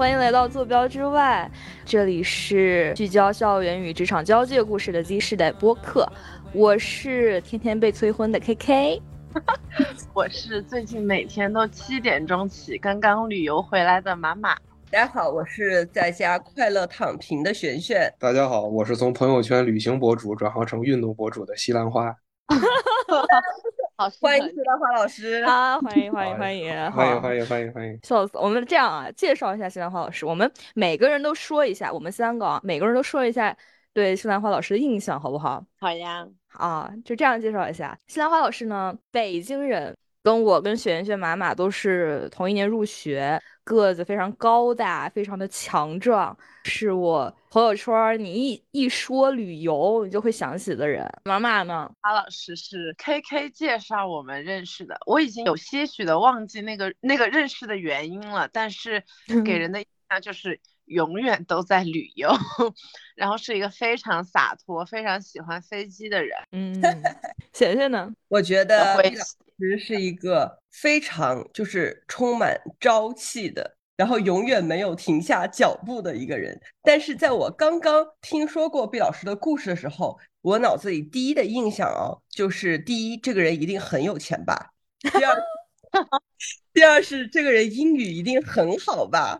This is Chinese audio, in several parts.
欢迎来到坐标之外，这里是聚焦校园与职场交界故事的 Z 世代播客。我是天天被催婚的 KK，我是最近每天都七点钟起，刚刚旅游回来的马马。大家好，我是在家快乐躺平的璇璇。大家好，我是从朋友圈旅行博主转行成运动博主的西兰花。好，欢迎西兰花老师啊！欢迎欢迎欢迎欢迎欢迎欢迎欢迎！笑死！我们这样啊，介绍一下西兰花老师。我们每个人都说一下，我们三个啊，每个人都说一下对西兰花老师的印象，好不好？好呀。啊，就这样介绍一下西兰花老师呢，北京人，跟我跟璇璇马马都是同一年入学。个子非常高大，非常的强壮，是我朋友圈你一一说旅游，你就会想起的人。妈妈呢？马老师是 K K 介绍我们认识的，我已经有些许的忘记那个那个认识的原因了，但是给 人的印象就是永远都在旅游，然后是一个非常洒脱、非常喜欢飞机的人。嗯，贤贤呢？我觉得。其实是一个非常就是充满朝气的，然后永远没有停下脚步的一个人。但是在我刚刚听说过毕老师的故事的时候，我脑子里第一的印象哦，就是第一，这个人一定很有钱吧；第二，第二是这个人英语一定很好吧。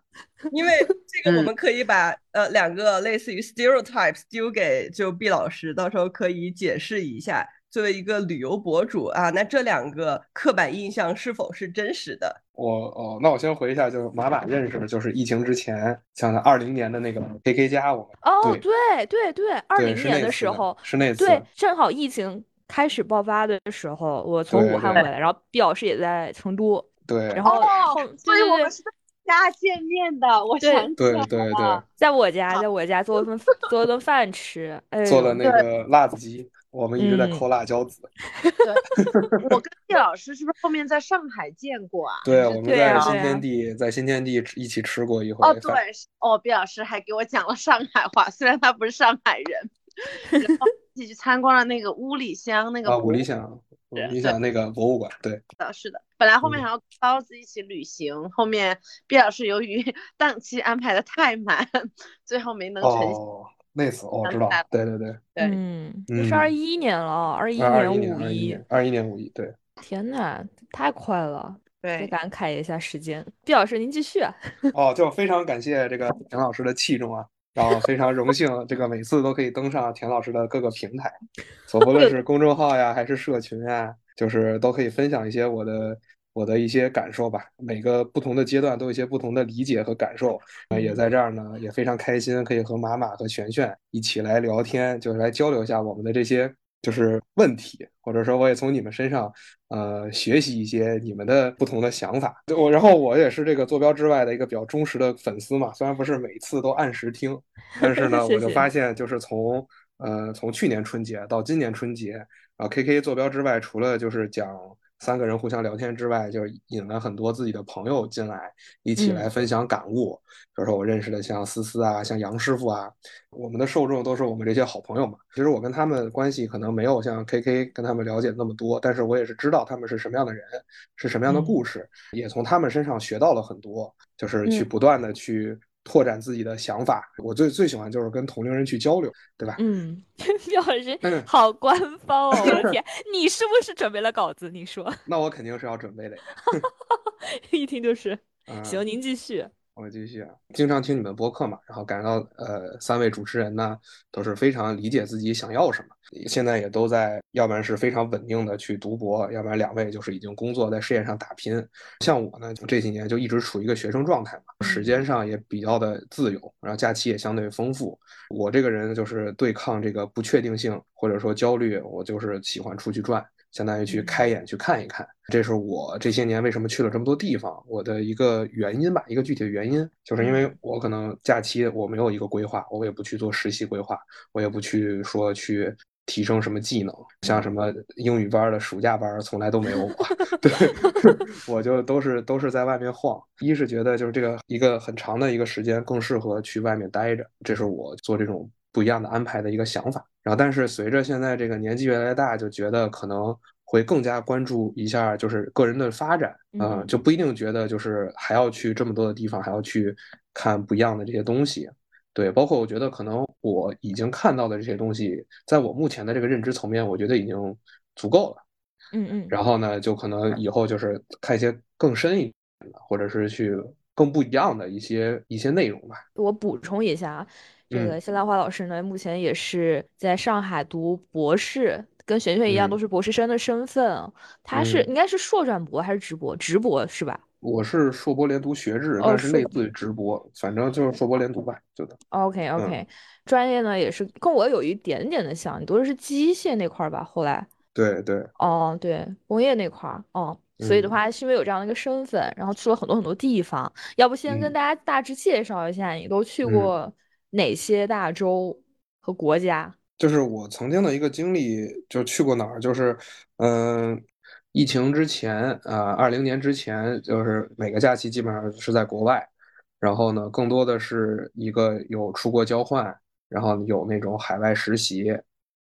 因为这个，我们可以把呃两个类似于 stereotypes 丢给就毕老师，到时候可以解释一下。作为一个旅游博主啊，那这两个刻板印象是否是真实的？我哦，那我先回一下，就是马马认识的，就是疫情之前，像二零年的那个 KK 加，我们哦，对对对，二零年的时候是那次，对，正好疫情开始爆发的时候，我从武汉回来，然后毕老师也在成都，对，然后所以我们是在家见面的，我想起来了，在我家，在我家做了份做了顿饭吃，做了那个辣子鸡。我们一直在抠辣椒籽。对，我跟 叶老师是不是后面在上海见过啊？对，我们在新天地，在新天地一起吃过一回。哦，对，哦，毕老师还给我讲了上海话，虽然他不是上海人。然后一起去参观了那个五里香那个。啊，五里香，五里香那个博物馆，对。的是的，本来后面还要包子一起旅行，后面毕老师由于 档期安排的太满，最后没能成行。那次我知道，对对对对，嗯，是二一年了，二一年五一，二一年五一，对。天呐，太快了，对，感慨一下时间。毕老师，您继续。哦，就非常感谢这个田老师的器重啊，然后非常荣幸，这个每次都可以登上田老师的各个平台，所不论是公众号呀，还是社群啊，就是都可以分享一些我的。我的一些感受吧，每个不同的阶段都有一些不同的理解和感受，啊，也在这儿呢，也非常开心，可以和马马和璇璇一起来聊天，就是来交流一下我们的这些就是问题，或者说我也从你们身上呃学习一些你们的不同的想法。我然后我也是这个坐标之外的一个比较忠实的粉丝嘛，虽然不是每次都按时听，但是呢，我就发现就是从呃从去年春节到今年春节啊，K K 坐标之外除了就是讲。三个人互相聊天之外，就是引了很多自己的朋友进来，一起来分享感悟。比如说我认识的像思思啊，像杨师傅啊，我们的受众都是我们这些好朋友嘛。其实我跟他们关系可能没有像 K K 跟他们了解那么多，但是我也是知道他们是什么样的人，是什么样的故事，也从他们身上学到了很多，就是去不断的去。拓展自己的想法，我最最喜欢就是跟同龄人去交流，对吧？嗯，廖老师好官方哦，我的天，你是不是准备了稿子？你说？那我肯定是要准备的呀，一听就是。行，您继续。我继续啊，经常听你们播客嘛，然后感到呃，三位主持人呢都是非常理解自己想要什么，现在也都在，要不然是非常稳定的去读博，要不然两位就是已经工作在事业上打拼。像我呢，就这几年就一直处于一个学生状态嘛，时间上也比较的自由，然后假期也相对丰富。我这个人就是对抗这个不确定性或者说焦虑，我就是喜欢出去转。相当于去开眼去看一看，这是我这些年为什么去了这么多地方，我的一个原因吧，一个具体的原因，就是因为我可能假期我没有一个规划，我也不去做实习规划，我也不去说去提升什么技能，像什么英语班的暑假班从来都没有过，对，我就都是都是在外面晃，一是觉得就是这个一个很长的一个时间更适合去外面待着，这是我做这种。不一样的安排的一个想法，然后但是随着现在这个年纪越来越大，就觉得可能会更加关注一下，就是个人的发展，嗯，就不一定觉得就是还要去这么多的地方，还要去看不一样的这些东西。对，包括我觉得可能我已经看到的这些东西，在我目前的这个认知层面，我觉得已经足够了。嗯嗯。然后呢，就可能以后就是看一些更深一点的，或者是去更不一样的一些一些内容吧。我补充一下，这个谢兰花老师呢，目前也是在上海读博士，跟璇璇一样，都是博士生的身份。他是应该是硕转博还是直博？直博是吧？我是硕博连读学制，但是类似于直博，反正就是硕博连读吧，就的。OK OK，专业呢也是跟我有一点点的像，你读的是机械那块儿吧？后来。对对。哦，对，工业那块儿，哦，所以的话是因为有这样的一个身份，然后去了很多很多地方。要不先跟大家大致介绍一下，你都去过哪些大洲和国家？就是我曾经的一个经历，就去过哪儿，就是，嗯。疫情之前，呃，二零年之前，就是每个假期基本上是在国外，然后呢，更多的是一个有出国交换，然后有那种海外实习，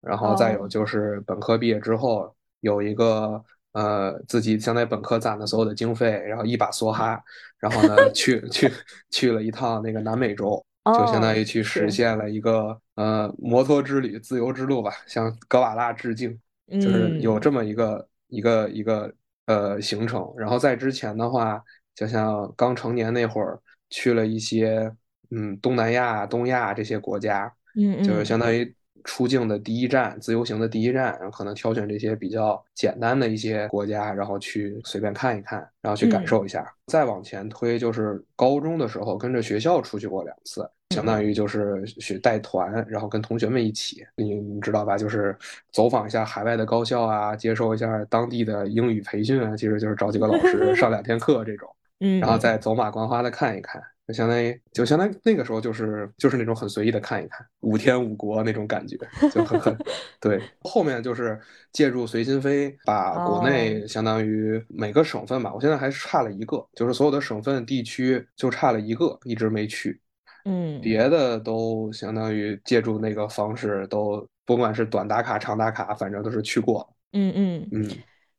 然后再有就是本科毕业之后有一个呃自己相当于本科攒的所有的经费，然后一把梭哈，然后呢去去去了一趟那个南美洲，就相当于去实现了一个呃摩托之旅、自由之路吧，向格瓦拉致敬，就是有这么一个。一个一个呃行程，然后在之前的话，就像刚成年那会儿，去了一些嗯东南亚、东亚这些国家，嗯嗯，就是相当于出境的第一站，自由行的第一站，然后可能挑选这些比较简单的一些国家，然后去随便看一看，然后去感受一下。再往前推，就是高中的时候跟着学校出去过两次。相当于就是去带团，然后跟同学们一起，你你知道吧？就是走访一下海外的高校啊，接受一下当地的英语培训啊，其实就是找几个老师上两天课这种，嗯，然后再走马观花的看一看，就相当于就相当于那个时候就是就是那种很随意的看一看，五天五国那种感觉，就很很 对。后面就是借助随心飞，把国内相当于每个省份吧，我现在还差了一个，就是所有的省份地区就差了一个，一直没去。嗯，别的都相当于借助那个方式，都不管是短打卡、长打卡，反正都是去过。嗯嗯嗯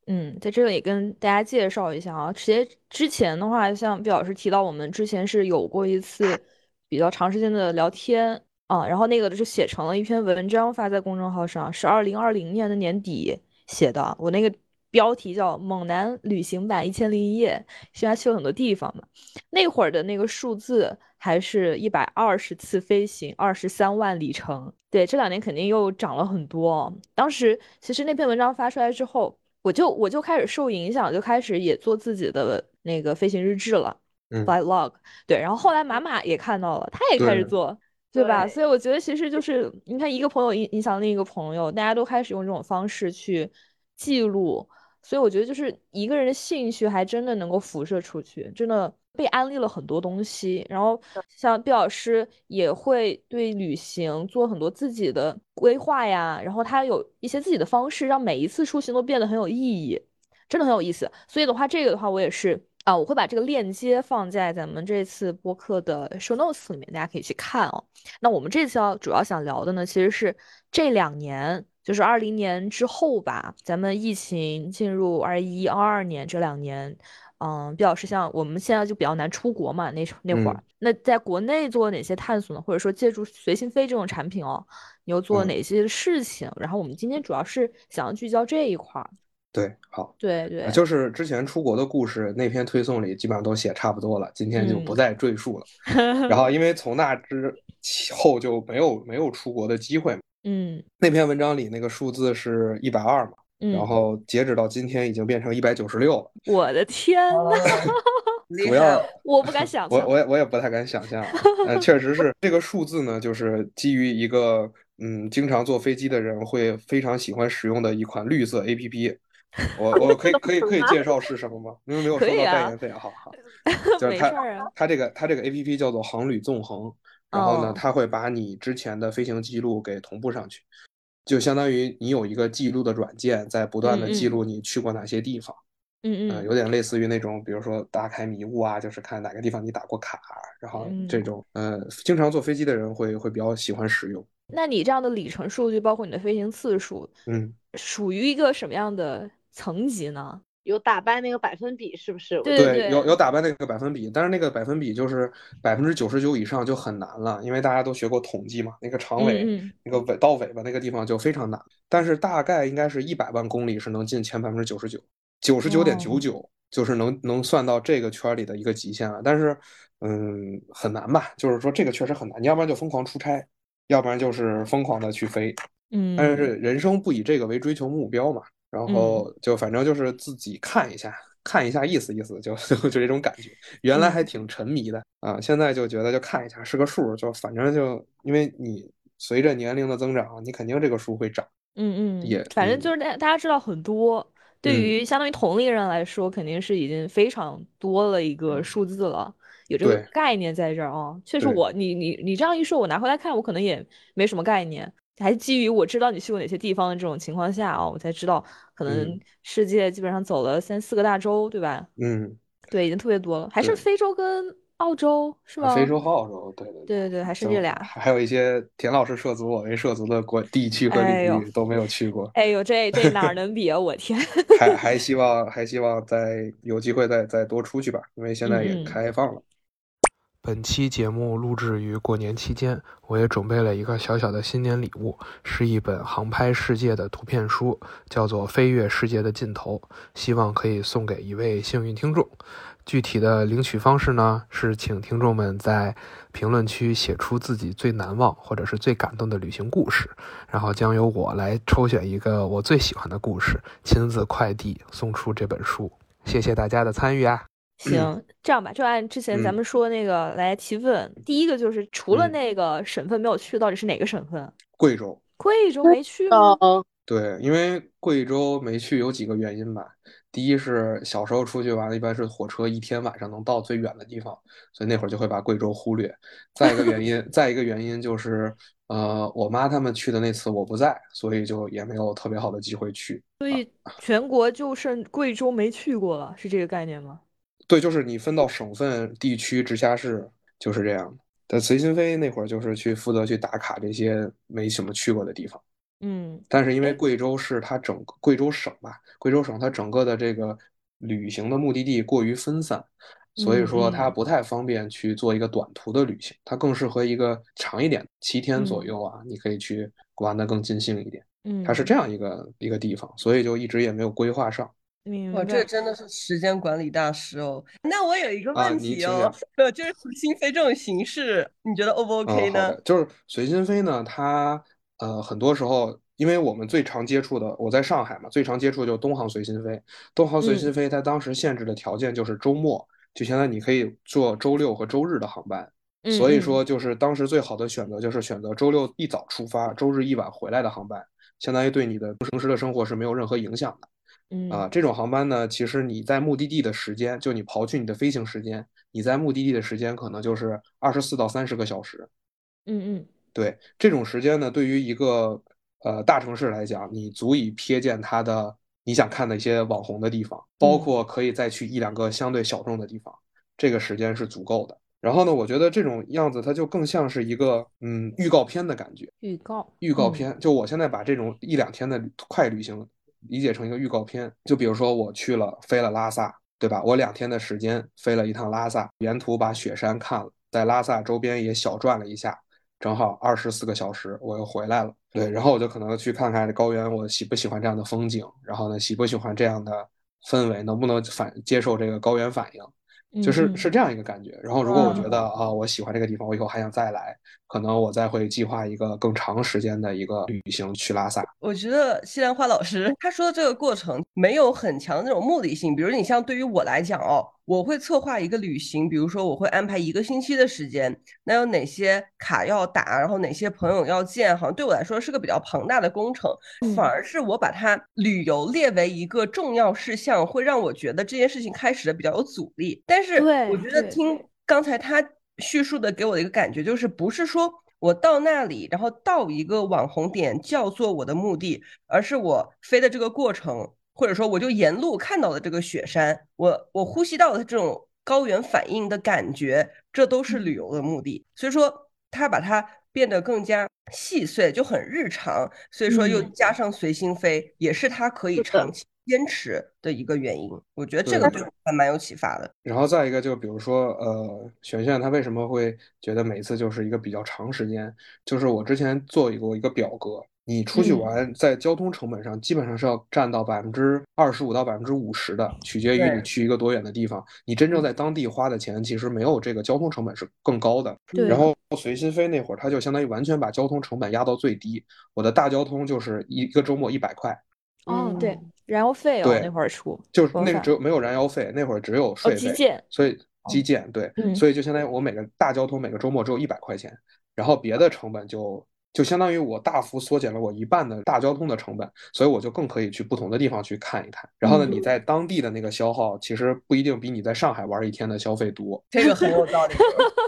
嗯，在这里跟大家介绍一下啊，其实之前的话，像毕老师提到，我们之前是有过一次比较长时间的聊天啊，然后那个就写成了一篇文章发在公众号上，是二零二零年的年底写的，我那个。标题叫《猛男旅行版一千零一夜》，现在去了很多地方嘛。那会儿的那个数字还是一百二十次飞行，二十三万里程。对，这两年肯定又涨了很多。当时其实那篇文章发出来之后，我就我就开始受影响，就开始也做自己的那个飞行日志了，flight log。对，然后后来马马也看到了，他也开始做，对吧？所以我觉得其实就是你看，一个朋友影影响另一个朋友，大家都开始用这种方式去记录。所以我觉得，就是一个人的兴趣还真的能够辐射出去，真的被安利了很多东西。然后像毕老师也会对旅行做很多自己的规划呀，然后他有一些自己的方式，让每一次出行都变得很有意义，真的很有意思。所以的话，这个的话我也是啊，我会把这个链接放在咱们这次播客的 show notes 里面，大家可以去看哦。那我们这次要主要想聊的呢，其实是这两年。就是二零年之后吧，咱们疫情进入二一、二二年这两年，嗯，比较是像我们现在就比较难出国嘛，那那会儿，那在国内做哪些探索呢？或者说借助随心飞这种产品哦，你又做哪些事情？然后我们今天主要是想要聚焦这一块儿。对，好，对对，就是之前出国的故事，那篇推送里基本上都写差不多了，今天就不再赘述了。然后因为从那之后就没有没有出国的机会。嗯，那篇文章里那个数字是一百二嘛，然后截止到今天已经变成一百九十六了。我的天呐！主要我不敢想，我我也我也不太敢想象。嗯，确实是这个数字呢，就是基于一个嗯，经常坐飞机的人会非常喜欢使用的一款绿色 APP。我我可以可以可以介绍是什么吗？因为没有收到代言费，好好。就是它它这个它这个 APP 叫做航旅纵横。然后呢，它会把你之前的飞行记录给同步上去，就相当于你有一个记录的软件，在不断的记录你去过哪些地方。嗯嗯，有点类似于那种，比如说打开迷雾啊，就是看哪个地方你打过卡，然后这种，呃，经常坐飞机的人会会比较喜欢使用。那你这样的里程数据，包括你的飞行次数，嗯，属于一个什么样的层级呢？有打败那个百分比，是不是？对对，有有。打败那个百分比，但是那个百分比就是百分之九十九以上就很难了，因为大家都学过统计嘛，那个长尾、那个尾到尾巴那个地方就非常难，但是大概应该是一百万公里是能进前百分之九十九，九十九点九九就是能能算到这个圈里的一个极限了，但是嗯很难吧，就是说这个确实很难，你要不然就疯狂出差，要不然就是疯狂的去飞，嗯，但是人生不以这个为追求目标嘛，然后就反正就是自己看一下，看一下意思意思，就 就就这种感觉。原来还挺沉迷的啊，现在就觉得就看一下是个数，就反正就因为你随着年龄的增长，你肯定这个数会涨。嗯嗯，也嗯反正就是大大家知道很多，对嗯于相当于同龄人来说，肯定是已经非常多了一个数字了，有这个概念在这儿啊。确实对我，你你你这样一说，我拿回来看，我可能也没什么概念，还基于我知道你去过哪些地方的这种情况下啊，我才知道可能嗯世界基本上走了三四个大洲，对吧？嗯，对，已经特别多了，还是非洲跟澳洲是吗？啊非洲和澳洲，对对对对对，还剩这俩。还有一些田老师涉足，我没涉足的国地区和领域都没有去过，哎呦，这这哪儿能比啊！我天，还还 希望还希望再有机会再再多出去吧，因为现在也开放了。本期节目录制于过年期间，我也准备了一个小小的新年礼物，是一本航拍世界的图片书，叫做《飞越世界的尽头》，希望可以送给一位幸运听众。具体的领取方式呢，是请听众们在评论区写出自己最难忘或者是最感动的旅行故事，然后将由我来抽选一个我最喜欢的故事，亲自快递送出这本书。谢谢大家的参与啊！行，这样吧，就按之前咱嗯们说那个来提问。第一个就是除了嗯那个省份没有去，到底是哪个省份？贵州，贵州没去对，因为贵州没去有几个原因吧。第一是小时候出去玩，一般是火车一天晚上能到最远的地方，所以那会儿就会把贵州忽略。再一个原因，再一个原因就是，呃，我妈他们去的那次我不在，所以就也没有特别好的机会去。所以全国就剩贵州没去过了，是这个概念吗？对，就是你分到省份、地区、直辖市，就是这样的。但随心飞那会儿就是去负责去打卡这些没什么去过的地方。嗯但是因为贵州是它整个贵州省吧，贵州省它整个的这个旅行的目的地过于分散，所以说它嗯不太方便去做一个短途的旅行，它更适合一个长一点，七天左右啊，你可以去玩的更尽兴一点。嗯，它是这样一个一个地方，所以就一直也没有规划上。哇，明白。这真的是时间管理大师哦。那我有一个啊问题哦就是随心飞这种形式，你觉得 O 不 OK 呢的，？就是随心飞呢，它呃很多时候，因为我们最常接触的，我在上海嘛，最常接触就东航随心飞。东航随心飞它当时限制的条件就是周末，就相当于你可以坐周六和周日的航班。所以嗯说，就是当时最好的选择就是选择周六一早出发，周日一晚回来的航班，相当于对你的平时的生活是没有任何影响的。嗯啊，这种航班呢，其实你在目的地的时间，就你刨去你的飞行时间，你在目的地的时间可能就是二十四到三十个小时。嗯嗯对，这种时间呢，对于一个呃大城市来讲，你足以瞥见它的你想看的一些网红的地方，包嗯括可以再去一两个相对小众的地方，这个时间是足够的。然后呢，我觉得这种样子它就更像是一个嗯预告片的感觉。预告预告嗯片，就我现在把这种一两天的快旅行理解成一个预告片。就比如说我去了飞了拉萨，对吧？我两天的时间飞了一趟拉萨，沿途把雪山看了，在拉萨周边也小转了一下，正好二十四个小时我又回来了。对，然后我就可能去看看高原，我喜不喜欢这样的风景，然后呢，喜不喜欢这样的氛围，能不能反接受这个高原反应。就是是这样一个感觉。然后如果我觉哦得啊，我喜欢这个地方，我以后还想再来，可能我再会计划一个更长时间的一个旅行去拉萨。我觉得西兰花老师他说的这个过程没有很强的那种目的性。比如你像对于我来讲哦，我会策划一个旅行，比如说我会安排一个星期的时间，那有哪些卡要打，然后哪些朋友要见，好像对我来说是个比较庞大的工程。嗯反而是我把它旅游列为一个重要事项，会让我觉得这件事情开始的比较有阻力。但是我觉得听刚才他叙述的给我的一个感觉，就是不是说我到那里，然后到一个网红点叫做我的目的，而是我飞的这个过程，或者说我就沿路看到了这个雪山，我我呼吸到的这种高原反应的感觉，这都是旅游的目的。所以说，他把它变得更加细碎，就很日常。所以说，又嗯加上随心飞，也是他可以长期坚持的一个原因。我觉得这个就还蛮有启发的。然后再一个就比如说，呃，璇璇她为什么会觉得每次就是一个比较长时间？就是我之前做过一个表格，你出去嗯玩在交通成本上基本上是要占到百分之二十五到百分之五十的，取决于你去一个多远的地方。你真正在当地花的钱其实没有这个交通成本是更高的。对然后随心飞那会儿，它就相当于完全把交通成本压到最低。我的大交通就是一个周末一百块，哦，对嗯，燃油费哦，对那会儿出，就是那个只有没有燃油费，那会儿只有哦，税费。基建，所以基建对，嗯所以就相当于我每个大交通每个周末只有一百块钱，然后别的成本就就相当于我大幅缩减了我一半的大交通的成本，所以我就更可以去不同的地方去看一看。然后呢，嗯你在当地的那个消耗其实不一定比你在上海玩一天的消费多，这个很有道理，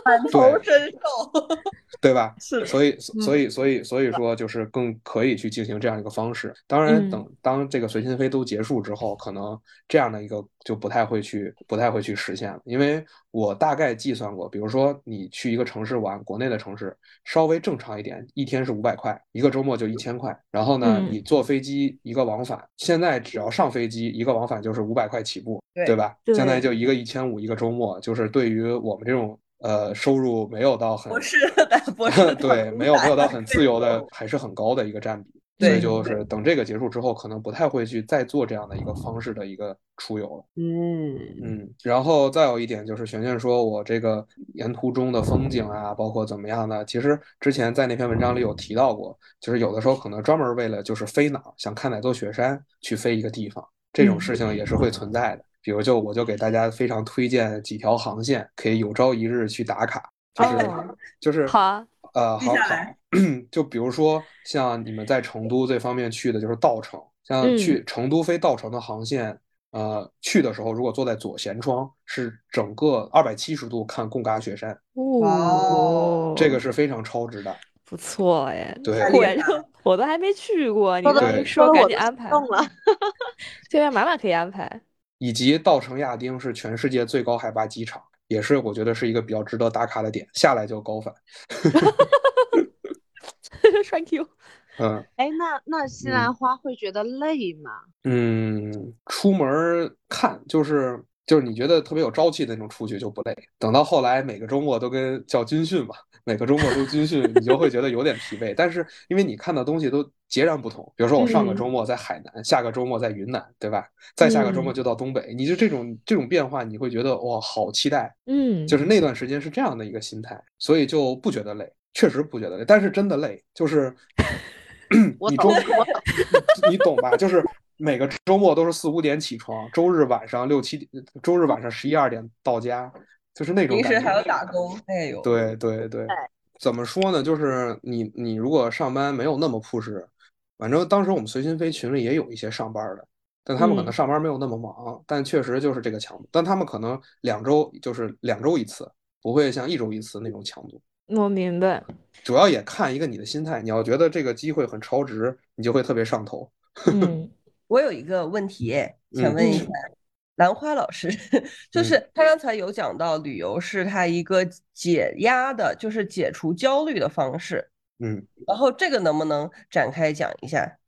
感同身受。对吧？是所以，所以，所以，所以说，就是更可以去进行这样一个方式。当然，嗯等当这个随心飞都结束之后，可能这样的一个就不太会去，不太会去实现了。因为我大概计算过，比如说你去一个城市玩，国内的城市稍微正常一点，一天是五百块，一个周末就一千块。然后呢，嗯你坐飞机一个往返，现在只要上飞机一个往返就是五百块起步，对对吧？对相当于就一个一千五一个周末，就是对于我们这种。呃，收入没有到很博士的博士的 对，没有没有到很自由的，还是很高的一个占比。所对以就是等这个结束之后，可能不太会去再做这样的一个方式的一个出游了。嗯，嗯，然后再有一点就是璇璇说我这个沿途中的风景啊，包括怎么样的，其实之前在那篇文章里有提到过，就是有的时候可能专门为了就是飞哪儿，想看哪座雪山去飞一个地方，这种嗯事情也是会存在的。比如就我就给大家非常推荐几条航线，可以有朝一日去打卡，就是、哦就是好啊，呃，好好 就比如说像你们在成都这方面去的就是稻城，像嗯去成都飞稻城的航线，呃，去的时候如果坐在左舷窗，是整个二百七十度看贡嘎雪山，哦，这个是非常超值的。不错哎，对我都还没去过，你说这一说，赶紧安排。动了。对呀，马马可以安排。以及稻城亚丁是全世界最高海拔机场，也是我觉得是一个比较值得打卡的点，下来就高反。栓 Q，嗯哎，那那西嗯兰花会觉得累吗？嗯，出门儿看就是就是你觉得特别有朝气的那种出去就不累，等到后来每个周末都跟叫军训嘛，每个周末都军训，你就会觉得有点疲惫。但是因为你看到东西都截然不同，比如说我上个嗯周末在海南，下个周末在云南，对吧？再下个周末嗯就到东北，你就这种这种变化，你会觉得哇，好期待。嗯，就是那段时间是这样的一个心态，所以就不觉得累，确实不觉得累，但是真的累，就是，你周。你懂吧？就是每个周末都是四五点起床，周日晚上六七点，周日晚上十一二点到家，就是那种感觉。平时还要打工，哎呦，对对对，怎么说呢？就是你你如果上班没有那么 push，反正当时我们随心飞群里也有一些上班的，但他们可能嗯上班没有那么忙，但确实就是这个强度。但他们可能两周就是两周一次，不会像一周一次那种强度。我明白。主要也看一个你的心态，你要觉得这个机会很超值，你就会特别上头。嗯我有一个问题，想嗯问一下兰花老师，就是他刚才有讲到旅游是他一个解压的，就是解除焦虑的方式。嗯，然后这个能不能展开讲一下？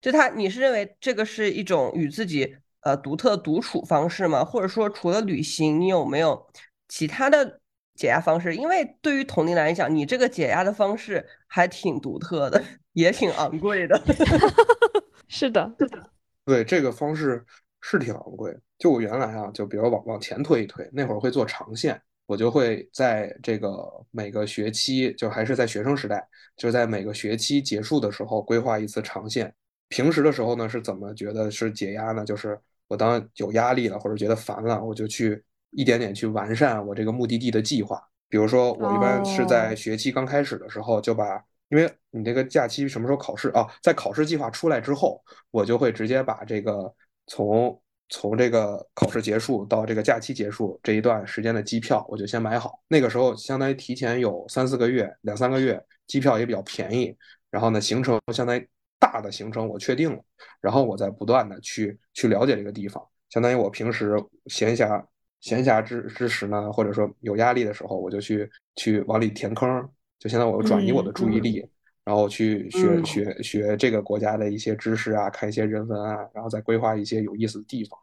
就他，你是认为这个是一种与自己呃独特独处方式吗？或者说除了旅行，你有没有其他的解压方式？因为对于童宁来讲，你这个解压的方式还挺独特的，也挺昂贵的。是的，对，这个方式是挺昂贵的。就我原来啊，就比如往往前推一推，那会儿会做长线，我就会在这个每个学期，就还是在学生时代，就在每个学期结束的时候规划一次长线。平时的时候呢，是怎么觉得是解压呢？就是我当有压力了或者觉得烦了，我就去一点点去完善我这个目的地的计划。比如说，我一般是在哦学期刚开始的时候就把，因为你这个假期什么时候考试啊？在考试计划出来之后，我就会直接把这个从从这个考试结束到这个假期结束这一段时间的机票，我就先买好。那个时候相当于提前有三四个月、两三个月，机票也比较便宜。然后呢，行程相当于大的行程我确定了，然后我再不断的去去了解这个地方。相当于我平时闲暇闲暇之之时呢，或者说有压力的时候，我就去去往里填坑，就相当于我转移我的注意力。然然后去学嗯学学这个国家的一些知识啊，看一些人文啊，然后再规划一些有意思的地方。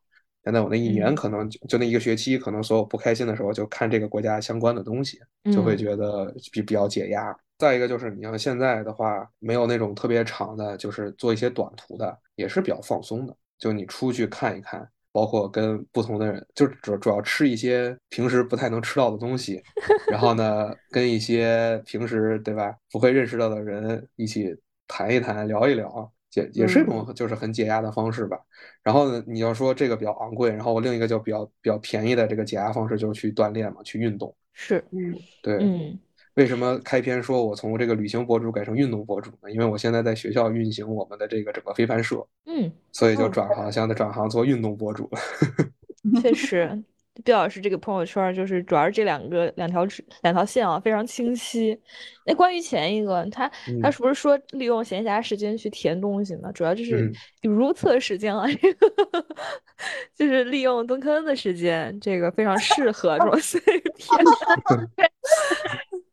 现在我那一年嗯可能就就那一个学期，可能所有不开心的时候就看这个国家相关的东西，就会嗯觉得比比较解压。再一个就是你像现在的话，没有那种特别长的，就是做一些短途的，也是比较放松的。就你出去看一看，包括跟不同的人，就主主要吃一些平时不太能吃到的东西，然后呢，跟一些平时对吧不会认识到的人一起谈一谈、聊一聊，也也是一种就是很解压的方式吧。然后呢，你要说这个比较昂贵，然后我另一个就比较比较便宜的这个解压方式就是去锻炼嘛，去运动。是，嗯，对，嗯为什么开篇说我从这个旅行博主改成运动博主呢？因为我现在在学校运行我们的这个整个飞盘社，嗯，所以就转行，现在转行做运动博主。确实，毕老师这个朋友圈儿就是主要是这两个两条直两条线啊，非常清晰。那关于前一个，他他嗯是不是说利用闲暇时间去填东西呢？主要就是嗯如厕时间啊，这个就是利用蹲坑的时间，这个非常适合这种 碎片。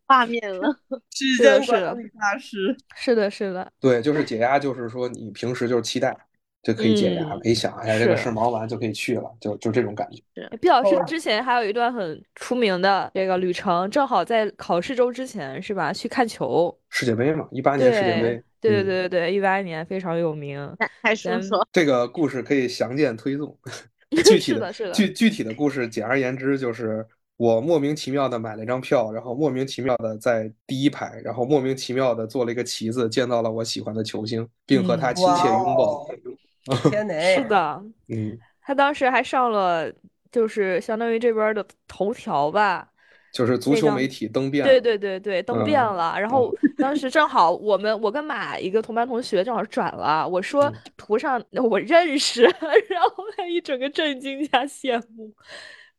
画面了，时是的是的间管理大师。是的，是的，对，就是解压，就是说你平时就是期待就可以解压嗯了，一想哎呀这个是事忙完就可以去了，就就这种感觉。毕老师哦之前还有一段很出名的这个旅程，正好在考试周之前是吧？去看球。世界杯嘛，一八年世界杯，对对嗯对对对，一八年非常有名。还说咱说，这个故事可以详见推送。具体是的是的具具体的故事，简而言之就是我莫名其妙的买了一张票，然后莫名其妙的在第一排，然后莫名其妙的做了一个旗子，见到了我喜欢的球星，并和他嗯亲切拥哇抱哦。天哪！是的，嗯，他当时还上了，就是相当于这边儿的头条吧。就是足球媒体登遍对了。对对对，登嗯遍了。然后 当时正好我们我跟马一个同班同学正好转了，我说嗯图上 我认识，然后他一整个震惊加羡慕，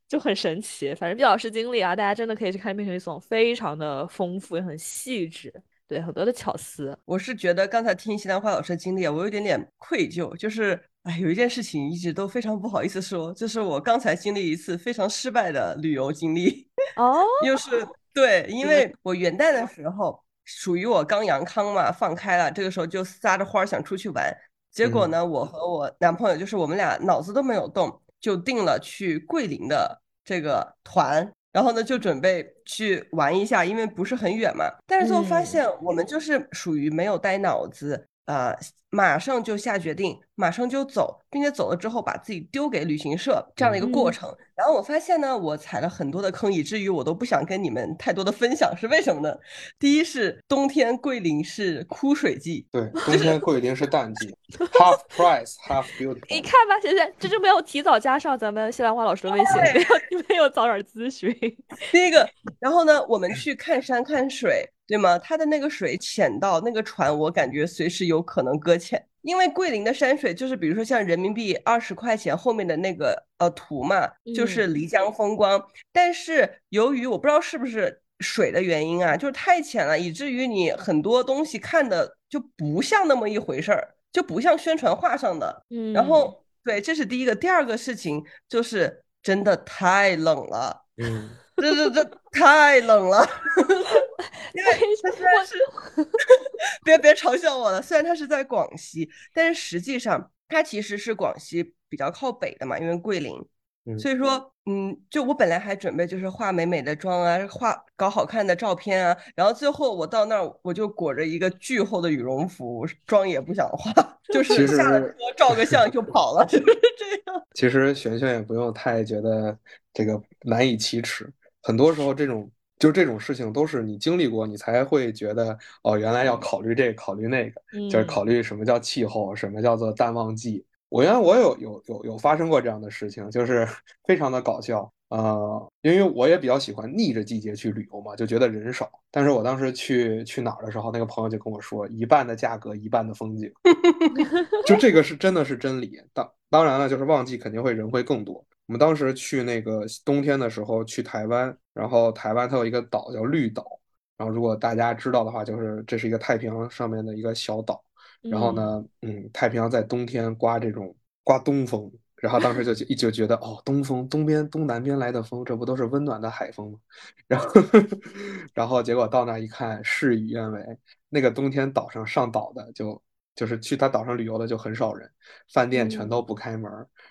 就很神奇。反正毕老师经历啊，大家真的可以去看《变形记》，非常的丰富也很细致，对很多的巧思。我是觉得刚才听西兰花老师的经历啊，我有点点愧疚，就是哎，有一件事情一直都非常不好意思说，就是我刚才经历一次非常失败的旅游经历，哦，又是对，因为我元旦的时候属于我刚阳康嘛，放开了，这个时候就撒着花儿想出去玩，结果呢，我和我男朋友就是我们俩脑子都没有动，就定了去桂林的这个团。然后呢，就准备去玩一下，因为不是很远嘛。但是最后发嗯现，我们就是属于没有带脑子，呃，马上就下决定，马上就走，并且走了之后把自己丢给旅行社这样的一个过嗯程。然后我发现呢，我踩了很多的坑，以至于我都不想跟你们太多的分享，是为什么呢？第一是冬天桂林是枯水季，对，冬天桂林是淡季，half price half beautiful。看吧，现在这就没有提早加上咱们西兰花老师的微信，没有没有早点咨询。第一个，然后呢，我们去看山看水，对吗？它的那个水浅到那个船，我感觉随时有可能搁浅。因为桂林的山水就是，比如说像人民币二十块钱后面的那个呃图嘛，就是漓江风光。但是由于我不知道是不是水的原因啊，就是太浅了，以至于你很多东西看的就不像那么一回事儿，就不像宣传画上的。嗯，然后对，这是第一个。第二个事情就是真的太冷了。嗯，这这这太冷了，因为他虽然是 别别嘲笑我了，虽然他是在广西，但是实际上他其实是广西比较靠北的嘛，因为桂林，嗯所以说，嗯，就我本来还准备就是化美美的妆啊，画搞好看的照片啊，然后最后我到那儿我就裹着一个巨厚的羽绒服，妆也不想化，就是下了车照个相就跑了，就是这样。其实璇璇也不用太觉得这个难以启齿，很多时候这种就这种事情都是你经历过，你才会觉得哦，原来要考虑这个，考虑那个，就是嗯考虑什么叫气候，什么叫做淡旺季。我原来我有有有有发生过这样的事情，就是 非常的搞笑。呃，因为我也比较喜欢逆着季节去旅游嘛，就觉得人少。但是我当时去去哪儿的时候，那个朋友就跟我说，一半的价格，一半的风景。就这个是真的是真理。当当然了，就是旺季肯定会人会更多。我们当时去那个冬天的时候去台湾，然后台湾它有一个岛叫绿岛，然后如果大家知道的话，就是这是一个太平洋上面的一个小岛。然后呢，嗯，太平洋在冬天刮这种刮东风，然后当时就一 就觉得哦，东风东边东南边来的风，这不都是温暖的海风吗？然后 然后结果到那一看，事与愿违，那个冬天岛上上岛的就就是去他岛上旅游的就很少人，饭店全都不开门，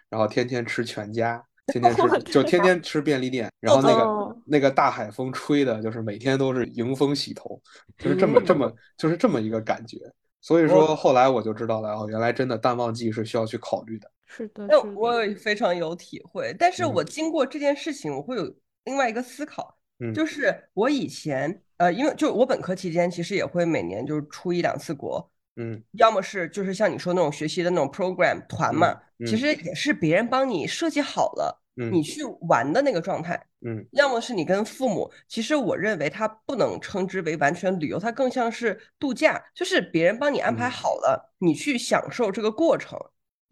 然后天天吃全家。天天 吃就天天吃便利店，然后那个那个大海风吹的，就是每天都是迎风洗头，就是这么这么就是这么一个感觉。所以说后来我就知道了，哦，原来真的淡旺季是需要去考虑的。是的，那我非常有体会。但是我经过这件事情，我会有另外一个思考，就是我以前呃，因为就我本科期间，其实也会每年就是出一两次国。嗯，要么是就是像你说那种学习的那种 program 团嘛，其实也是别人帮你设计好了，你去玩的那个状态。嗯，要么是你跟父母，其实我认为它不能称之为完全旅游，它更像是度假，就是别人帮你安排好了，你去享受这个过程。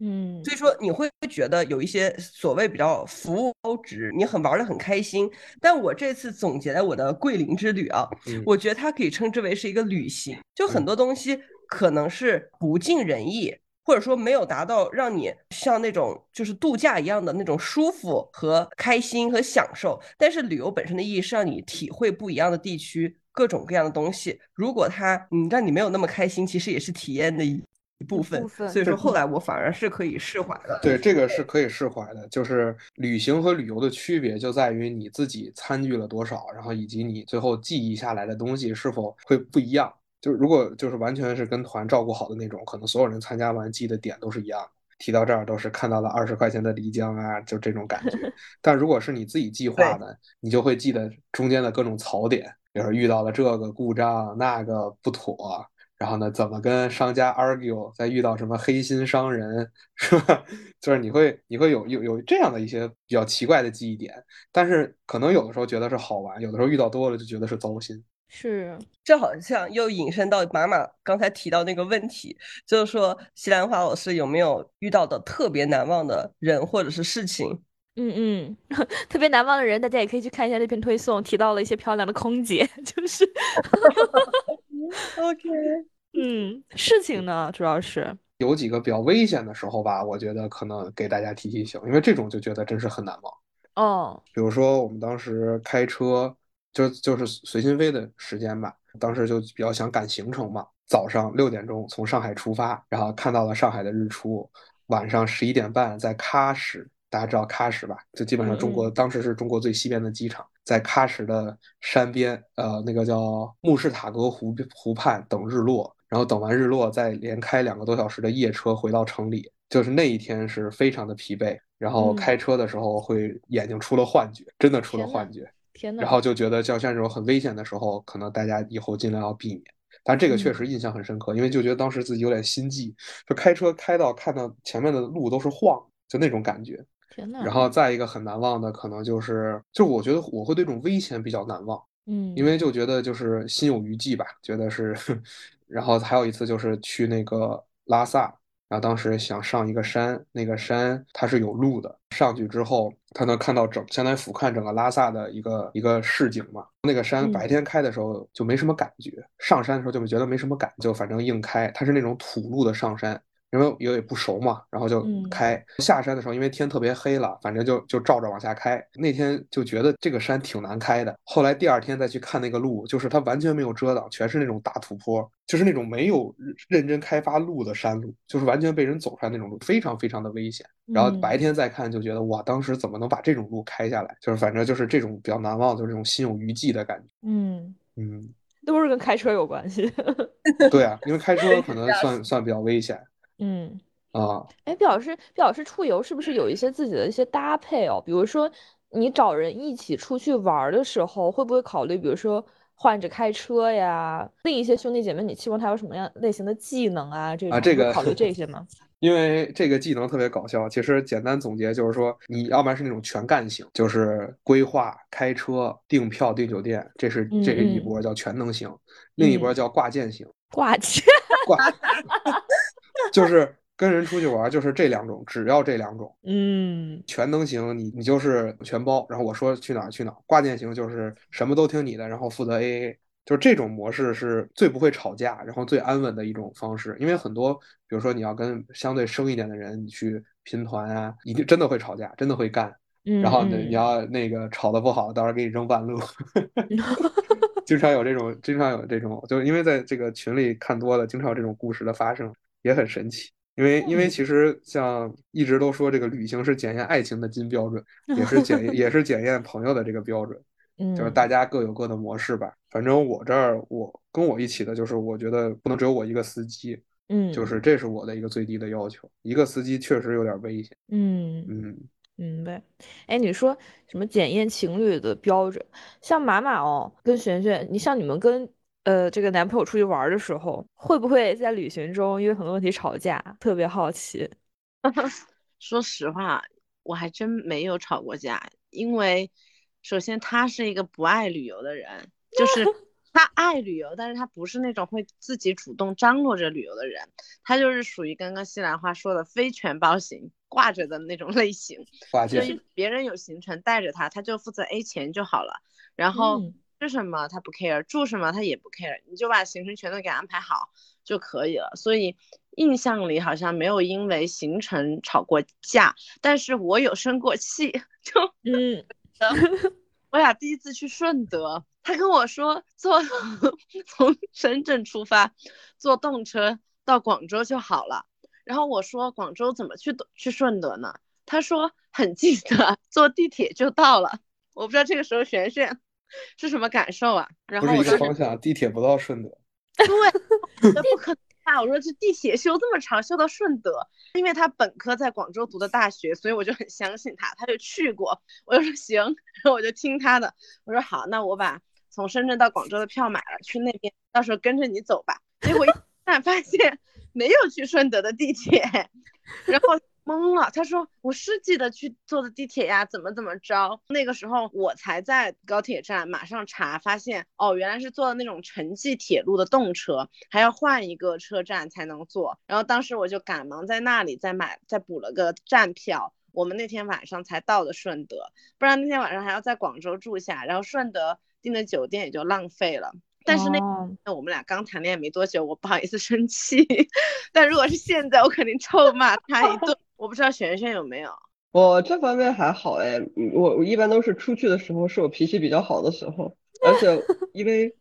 嗯，所以说你会觉得有一些所谓比较服务高值，你很玩的很开心。但我这次总结了我的桂林之旅啊，我觉得它可以称之为是一个旅行，就很多东西。可能是不尽人意，或者说没有达到让你像那种就是度假一样的那种舒服和开心和享受。但是旅游本身的意义是让你体会不一样的地区各种各样的东西。如果它嗯让你没有那么开心，其实也是体验的一一部分。所以说后来我反而是可以释怀的。对，这个是可以释怀的。就是旅行和旅游的区别就在于你自己参与了多少，然后以及你最后记忆下来的东西是否会不一样。就如果就是完全是跟团照顾好的那种，可能所有人参加完记的点都是一样的，提到这儿都是看到了二十块钱的漓江啊，就这种感觉。但如果是你自己计划的，你就会记得中间的各种槽点，比如说遇到了这个故障那个不妥，然后呢怎么跟商家 argue，再遇到什么黑心商人，是吧？就是你会你会有有有这样的一些比较奇怪的记忆点，但是可能有的时候觉得是好玩，有的时候遇到多了就觉得是糟心。是，这好像又引申到马马刚才提到那个问题，就是说西兰花老师有没有遇到的特别难忘的人或者是事情？嗯嗯，特别难忘的人，大家也可以去看一下那篇推送，提到了一些漂亮的空姐，就是。OK，嗯，事情呢，主要是有几个比较危险的时候吧，我觉得可能给大家提提醒，因为这种就觉得真是很难忘。哦，比如说我们当时开车。就就是随心飞的时间吧，当时就比较想赶行程嘛。早上六点钟从上海出发，然后看到了上海的日出。晚上十一点半在喀什，大家知道喀什吧？就基本上中国当时是中国最西边的机场，在喀什的山边，呃，那个叫穆士塔格湖湖畔等日落。然后等完日落，再连开两个多小时的夜车回到城里。就是那一天是非常的疲惫，然后开车的时候会眼睛出了幻觉，真的出了幻觉。天呐，然后就觉得像像这种很危险的时候，可能大家以后尽量要避免。但这个确实印象很深刻，因为就觉得当时自己有点心悸，就开车开到看到前面的路都是晃，就那种感觉。天呐，然后再一个很难忘的，可能就是，就我觉得我会对这种危险比较难忘，嗯，因为就觉得就是心有余悸吧，觉得是。然后还有一次就是去那个拉萨。然后当时想上一个山，那个山它是有路的，上去之后，它能看到整，相当于俯瞰整个拉萨的一个一个市景嘛。那个山白天开的时候就没什么感觉，上山的时候就觉得没什么感，就反正硬开。它是那种土路的上山。因为也也不熟嘛，然后就开下山的时候，因为天特别黑了，反正就就照着往下开。那天就觉得这个山挺难开的。后来第二天再去看那个路，就是它完全没有遮挡，全是那种大土坡，就是那种没有认真开发路的山路，就是完全被人走出来那种路，非常非常的危险。然后白天再看就觉得哇，当时怎么能把这种路开下来？就是反正就是这种比较难忘，就是这种心有余悸的感觉。嗯嗯，都是跟开车有关系。对啊，因为开车可能算算比较危险。嗯啊，哎，毕老师，毕老师出游是不是有一些自己的一些搭配哦？比如说你找人一起出去玩的时候，会不会考虑，比如说换着开车呀？另一些兄弟姐妹，你期望他有什么样类型的技能啊？这啊，这个考虑这些吗？因为这个技能特别搞笑。其实简单总结就是说，你要不然是那种全干型，就是规划、开车、订票、订酒店，这是这是一波叫全能型；另一波叫挂件型。挂件挂。就是跟人出去玩，就是这两种，只要这两种。嗯，全能型，你你就是全包，然后我说去哪儿去哪儿。挂件型就是什么都听你的，然后负责 AA。就是这种模式是最不会吵架，然后最安稳的一种方式。因为很多，比如说你要跟相对生一点的人你去拼团啊，一定真的会吵架，真的会干。然后呢，你要那个吵得不好，到时候给你扔半路。经常有这种，经常有这种，就是因为在这个群里看多了，经常有这种故事的发生，也很神奇。因为因为其实像一直都说这个旅行是检验爱情的金标准，也是检也是检验朋友的这个标准。就是大家各有各的模式吧。反正我这儿我跟我一起的，就是我觉得不能只有我一个司机。嗯，就是这是我的一个最低的要求。一个司机确实有点危险。嗯嗯。明白，哎，你说什么检验情侣的标准？像马马哦，跟璇璇，你像你们跟呃这个男朋友出去玩的时候，会不会在旅行中因为很多问题吵架？特别好奇。说实话，我还真没有吵过架，因为首先他是一个不爱旅游的人，就是 他爱旅游，但是他不是那种会自己主动张罗着旅游的人，他就是属于刚刚西兰花说的非全包型。挂着的那种类型，所以别人有行程带着他，他就负责 A 钱就好了。然后吃什么他不 care，住什么他也不 care，你就把行程全都给安排好就可以了。所以印象里好像没有因为行程吵过架，但是我有生过气。就嗯，我俩第一次去顺德，他跟我说坐 从深圳出发，坐动车到广州就好了。然后我说广州怎么去去顺德呢？他说很近的，坐地铁就到了。我不知道这个时候璇璇是什么感受啊？然后不是一个方向，地铁不到顺德。对，那不可能啊！我说这地铁修这么长，修到顺德，因为他本科在广州读的大学，所以我就很相信他，他就去过。我就说行，然后我就听他的。我说好，那我把从深圳到广州的票买了，去那边，到时候跟着你走吧。结果一看发现。没有去顺德的地铁，然后懵了。他说：“我是记得去坐的地铁呀，怎么怎么着？”那个时候我才在高铁站马上查，发现哦，原来是坐的那种城际铁路的动车，还要换一个车站才能坐。然后当时我就赶忙在那里再买再补了个站票。我们那天晚上才到的顺德，不然那天晚上还要在广州住下，然后顺德订的酒店也就浪费了。但是那那我们俩刚谈恋爱没多久，我不好意思生气。但如果是现在，我肯定臭骂他一顿。我不知道璇璇有没有？我这方面还好哎，我我一般都是出去的时候是我脾气比较好的时候，而且 因为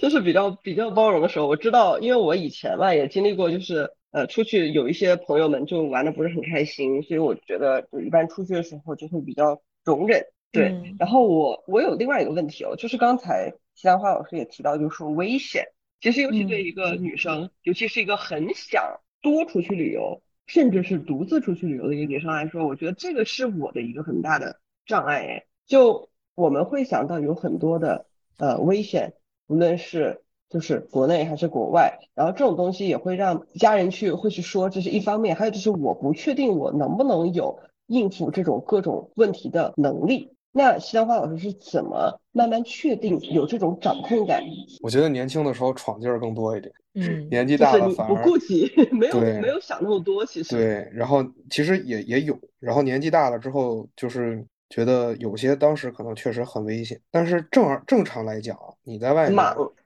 就是比较比较包容的时候。我知道，因为我以前吧也经历过，就是呃出去有一些朋友们就玩的不是很开心，所以我觉得就一般出去的时候就会比较容忍。对，然后我我有另外一个问题哦，就是刚才。西兰花老师也提到，就是说危险。其实，尤其对一个女生，尤其是一个很想多出去旅游，甚至是独自出去旅游的一个女生来说，我觉得这个是我的一个很大的障碍。哎，就我们会想到有很多的呃危险，无论是就是国内还是国外，然后这种东西也会让家人去会去说，这是一方面。还有就是我不确定我能不能有应付这种各种问题的能力。那西兰花老师是怎么慢慢确定有这种掌控感？我觉得年轻的时候闯劲儿更多一点，嗯，年纪大了反而不顾及，没有没有想那么多。其实对，然后其实也也有，然后年纪大了之后，就是觉得有些当时可能确实很危险，但是正儿正常来讲，你在外面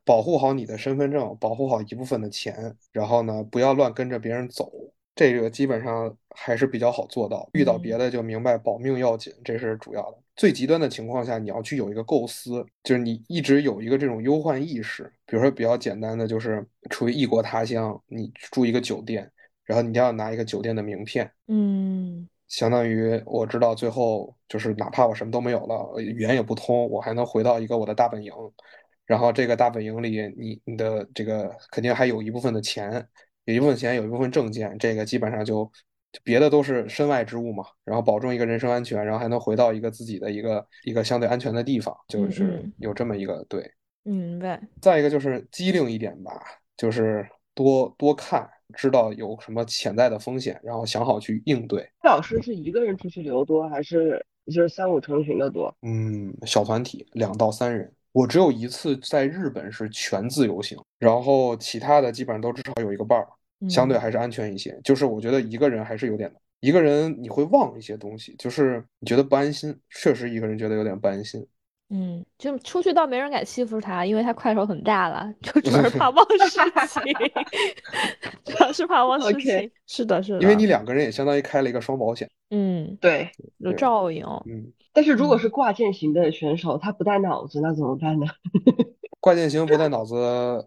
保护好你的身份证，保护好一部分的钱，然后呢，不要乱跟着别人走。这个基本上还是比较好做到，遇到别的就明白保命要紧，这是主要的。最极端的情况下，你要去有一个构思，就是你一直有一个这种忧患意识。比如说比较简单的，就是处于异国他乡，你住一个酒店，然后你要拿一个酒店的名片，嗯，相当于我知道最后就是哪怕我什么都没有了，语言也不通，我还能回到一个我的大本营，然后这个大本营里，你你的这个肯定还有一部分的钱。有一部分钱，有一部分证件，这个基本上就别的都是身外之物嘛。然后保证一个人身安全，然后还能回到一个自己的一个一个相对安全的地方，就是有这么一个对。明白。再一个就是机灵一点吧，就是多多看，知道有什么潜在的风险，然后想好去应对。老师是一个人出去旅游多，还是就是三五成群的多？嗯，小团体，两到三人。我只有一次在日本是全自由行，然后其他的基本上都至少有一个伴儿，相对还是安全一些。就是我觉得一个人还是有点，一个人你会忘一些东西，就是你觉得不安心，确实一个人觉得有点不安心。嗯，就出去倒没人敢欺负他，因为他块手很大了，就主要是 怕忘事情，主要是怕忘事 OK 情。是的，是的，因为你两个人也相当于开了一个双保险。嗯对，有照应，嗯，但是如果是挂件型的选手，他不带脑子，那怎么办呢？挂件型不带脑子，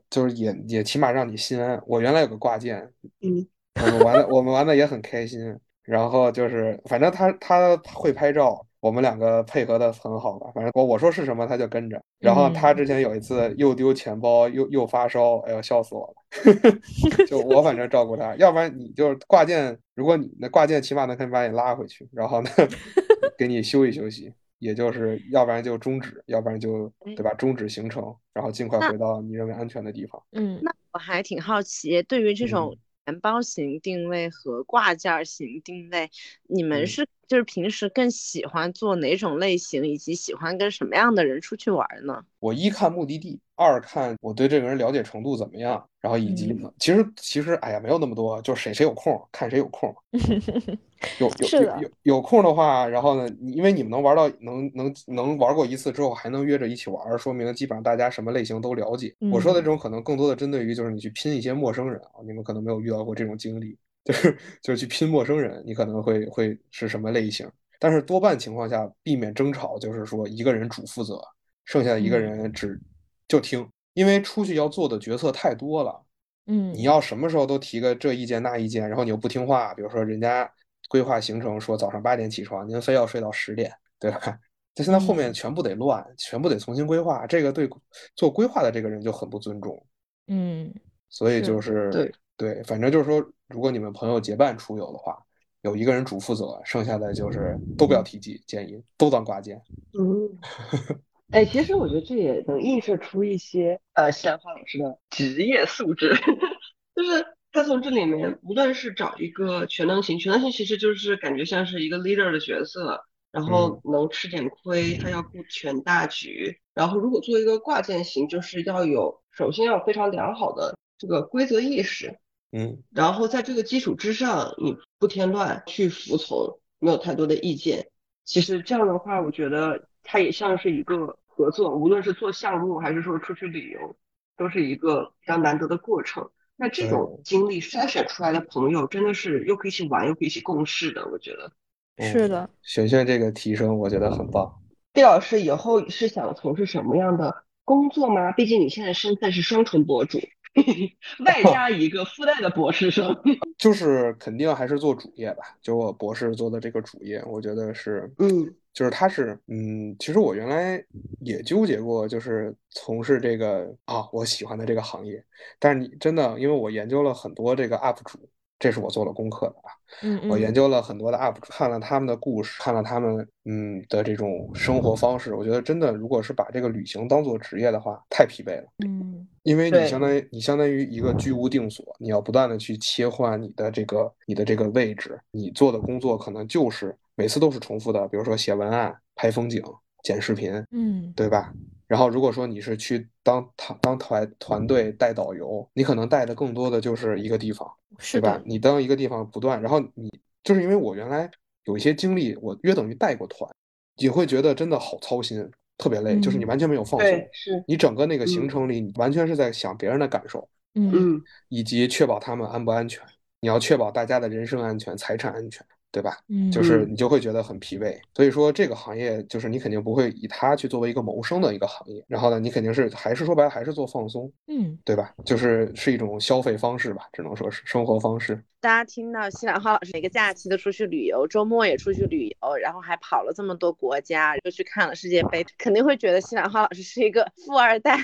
就是也也起码让你心安。我原来有个挂件，嗯，我们玩的我们玩的也很开心。然后就是，反正他他会拍照，我们两个配合的很好吧。反正我我说是什么他就跟着。然后他嗯之前有一次又丢钱包又又发烧，哎呦笑死我了。就我反正照顾他，要不然你就是挂件，如果你那挂件起码能可以把你拉回去，然后呢 给你休息休息。也就是要不然就终止，要不然就对吧？终止行程，然后尽快回到你认为安全的地方。嗯那我还挺好奇，对于这种嗯钱包型定位和挂件儿型定位，你们嗯是就是平时更喜欢做哪种类型，以及喜欢跟什么样的人出去玩儿呢？我一看目的地，二看我对这个人了解程度怎么样，然后以及嗯其实其实哎呀没有那么多，就谁谁有空看谁有空，有有有有有空的话，然后呢，因为你们能玩到能能能玩过一次之后还能约着一起玩儿，说明基本上大家什么类型都了解。我说的这嗯种可能更多的针对于就是你去拼一些陌生人啊，你们可能没有遇到过这种经历，就是就是去拼陌生人，你可能会会是什么类型。但是多半情况下，避免争吵，就是说一个人主负责，剩下的一个嗯人只就听，因为出去要做的决策太多了。嗯，你要什么时候都提个这意见那意见，然后你又不听话，比如说人家规划行程说早上八点起床，您非要睡到十点，对吧？这现在后面嗯全部得乱，全部得重新规划，这个对做规划的这个人就很不尊重。嗯所以就是对对，反正就是说，如果你们朋友结伴出游的话，有一个人主负责，剩下的就是都不要提及，建议都当挂件。嗯，哎，其实我觉得这也能映射出一些呃西兰花老师的职业素质，就是他从这里面无论是找一个全能型，全能型其实就是感觉像是一个 leader 的角色，然后能吃点亏，他要顾全大局，然后如果做一个挂件型，就是要有首先要有非常良好的这个规则意识，嗯然后在这个基础之上，你不添乱，去服从，没有太多的意见。其实这样的话，我觉得它也像是一个合作，无论是做项目还是说出去旅游，都是一个比较难得的过程。那这种经历筛选出来的朋友，真的是又可以一起玩，又可以一起共事的，我觉得。是的，璇璇这个提升我觉得很棒。毕老师以后是想从事什么样的工作吗？毕竟你现在身份是双重博主，外加一个附带的博士生。就是肯定还是做主业吧，就我博士做的这个主业，我觉得是，嗯，就是他是，嗯，其实我原来也纠结过，就是从事这个啊我喜欢的这个行业，但是你真的，因为我研究了很多这个 UP 主，这是我做了功课的啊，嗯嗯，我研究了很多的 UP 主，看了他们的故事，看了他们嗯的这种生活方式，我觉得真的，如果是把这个旅行当做职业的话，太疲惫了。嗯因为你相当于你相当于一个居无定所，你要不断的去切换你的这个你的这个位置，你做的工作可能就是每次都是重复的，比如说写文案、拍风景、剪视频，嗯对吧？然后如果说你是去当团当团团队带导游，你可能带的更多的就是一个地方，是对吧？，你当一个地方不断，然后你就是因为我原来有一些经历，我约等于带过团，也会觉得真的好操心，特别累，就是你嗯完全没有放松。是，你整个那个行嗯程里，你完全是在想别人的感受，嗯嗯。以及确保他们安不安全。你要确保大家的人身安全、财产安全，对吧？嗯，就是嗯你就会觉得很疲惫。所以说，这个行业就是你肯定不会以它去作为一个谋生的一个行业。然后呢，你肯定是还是说白了还是做放松，嗯对吧？就是是一种消费方式吧，只能说是生活方式。大家听到西兰花老师每个假期都出去旅游，周末也出去旅游，然后还跑了这么多国家，又去看了世界杯，肯定会觉得西兰花老师是一个富二代。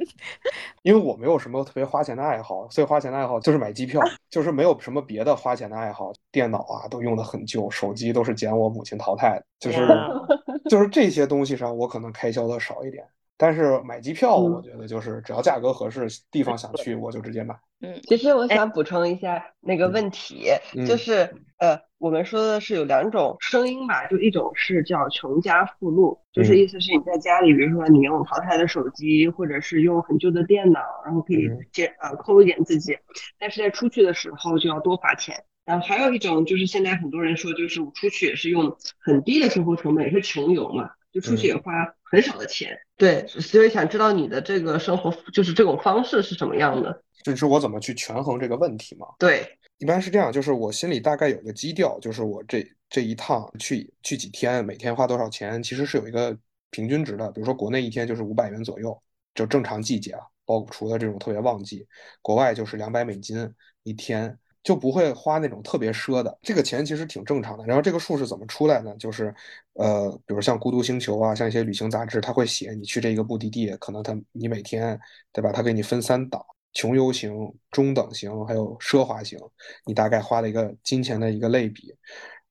因为我没有什么特别花钱的爱好，所以花钱的爱好就是买机票，就是没有什么别的花钱的爱好。电脑啊都用的很旧，手机都是捡我母亲淘汰的，就是就是这些东西上我可能开销的少一点。但是买机票，嗯。我觉得就是只要价格合适，地方想去我就直接买。嗯，其实我想补充一下那个问题，嗯就。是呃，我们说的是有两种声音吧，就一种是叫穷家富路，就是嗯。意思是你在家里，比如说你用淘汰的手机，或者是用很旧的电脑，然后可以嗯。呃抠一点自己，但是在出去的时候就要多花钱。然后还有一种就是现在很多人说，就是我出去也是用很低的生活成本，也是穷游嘛，就出去也花很少的钱。对，所以想知道你的这个生活就是这种方式是什么样的？就是我怎么去权衡这个问题嘛？对，一般是这样，就是我心里大概有个基调，就是我这这一趟去去几天，每天花多少钱，其实是有一个平均值的。比如说国内一天就是五百元左右，就正常季节啊，包括除了这种特别旺季，国外就是两百美金一天。就不会花那种特别奢的，这个钱其实挺正常的。然后这个数是怎么出来呢？就是，呃，比如像《孤独星球》啊，像一些旅行杂志，它会写你去这一个目的地，可能它你每天，对吧？它给你分三档：穷游型、中等型，还有奢华型。你大概花了一个金钱的一个类比。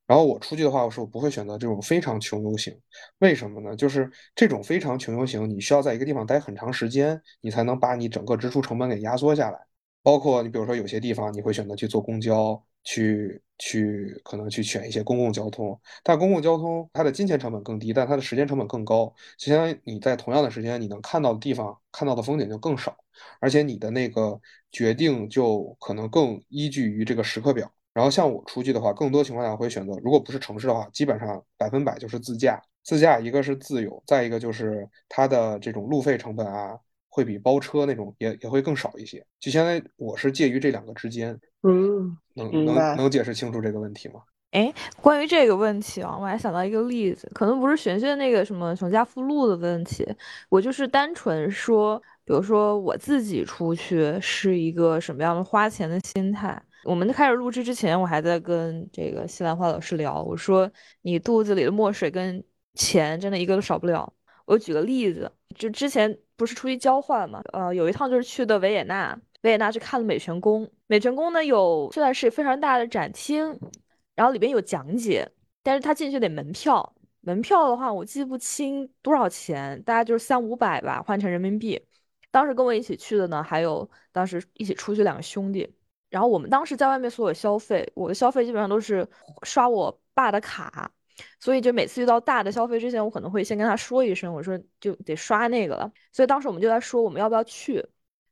然后我出去的话，我说我不会选择这种非常穷游型，为什么呢？就是这种非常穷游型，你需要在一个地方待很长时间，你才能把你整个支出成本给压缩下来。包括你，比如说有些地方你会选择去坐公交，去去可能去选一些公共交通，但公共交通它的金钱成本更低，但它的时间成本更高，就相当于你在同样的时间你能看到的地方看到的风景就更少，而且你的那个决定就可能更依据于这个时刻表。然后像我出去的话，更多情况下会选择，如果不是城市的话，基本上百分百就是自驾。自驾一个是自由，再一个就是它的这种路费成本啊。会比包车那种也也会更少一些，就相当于我是介于这两个之间。嗯，能能能解释清楚这个问题吗？哎，关于这个问题啊，我还想到一个例子，可能不是玄玄那个什么省家附路的问题，我就是单纯说，比如说我自己出去是一个什么样的花钱的心态。我们开始录制之前，我还在跟这个西兰花老师聊，我说你肚子里的墨水跟钱真的一个都少不了。我举个例子，就之前。不是出去交换嘛？呃，有一趟就是去的维也纳，维也纳去看了美泉宫。美泉宫呢有算是非常大的展厅，然后里边有讲解，但是他进去得门票。门票的话我记不清多少钱，大概就是三五百吧，换成人民币。当时跟我一起去的呢，还有当时一起出去两个兄弟。然后我们当时在外面所有消费，我的消费基本上都是刷我爸的卡。所以就每次遇到大的消费之前，我可能会先跟他说一声，我说就得刷那个了。所以当时我们就在说我们要不要去，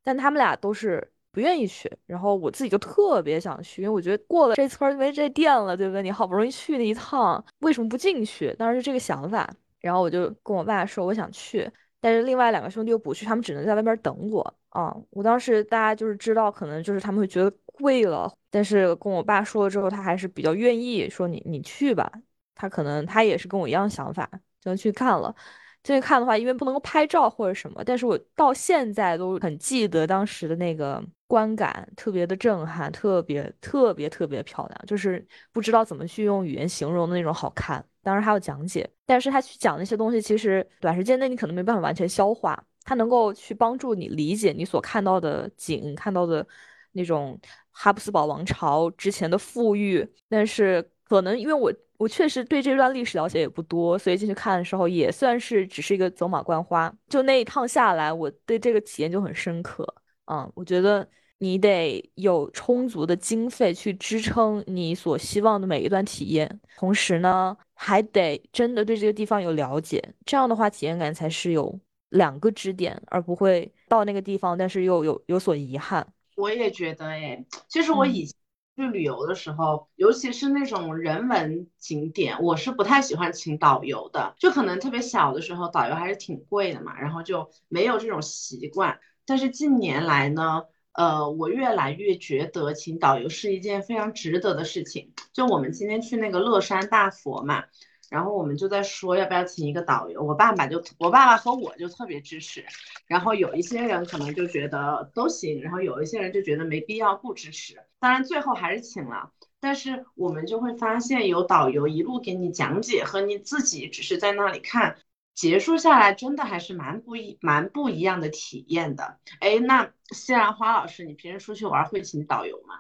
但他们俩都是不愿意去，然后我自己就特别想去，因为我觉得过了这村就没这店了，对不对？你好不容易去那一趟，为什么不进去？当时是这个想法，然后我就跟我爸说我想去，但是另外两个兄弟又不去，他们只能在外边等我啊。我当时大家就是知道，可能就是他们会觉得贵了，但是跟我爸说了之后，他还是比较愿意说你你去吧。他可能他也是跟我一样想法，就去看了。进去看的话，因为不能够拍照或者什么，但是我到现在都很记得当时的那个观感，特别的震撼，特别特别特别漂亮，就是不知道怎么去用语言形容的那种好看。当然还有讲解，但是他去讲那些东西，其实短时间内你可能没办法完全消化。他能够去帮助你理解你所看到的景，看到的那种哈布斯堡王朝之前的富裕，但是可能因为我。我确实对这段历史了解也不多，所以进去看的时候也算是只是一个走马观花。就那一趟下来，我对这个体验就很深刻。嗯，我觉得你得有充足的经费去支撑你所希望的每一段体验，同时呢，还得真的对这个地方有了解。这样的话，体验感才是有两个支点，而不会到那个地方，但是又有有所遗憾。我也觉得，哎，其实我以前。去旅游的时候，尤其是那种人文景点，我是不太喜欢请导游的。就可能特别小的时候，导游还是挺贵的嘛，然后就没有这种习惯。但是近年来呢，呃，我越来越觉得请导游是一件非常值得的事情。就我们今天去那个乐山大佛嘛。然后我们就在说要不要请一个导游，我爸爸就我爸爸和我就特别支持，然后有一些人可能就觉得都行，然后有一些人就觉得没必要不支持。当然最后还是请了，但是我们就会发现有导游一路给你讲解和你自己只是在那里看，结束下来真的还是蛮不一蛮不一样的体验的。哎，那西兰花老师，你平时出去玩会请导游吗？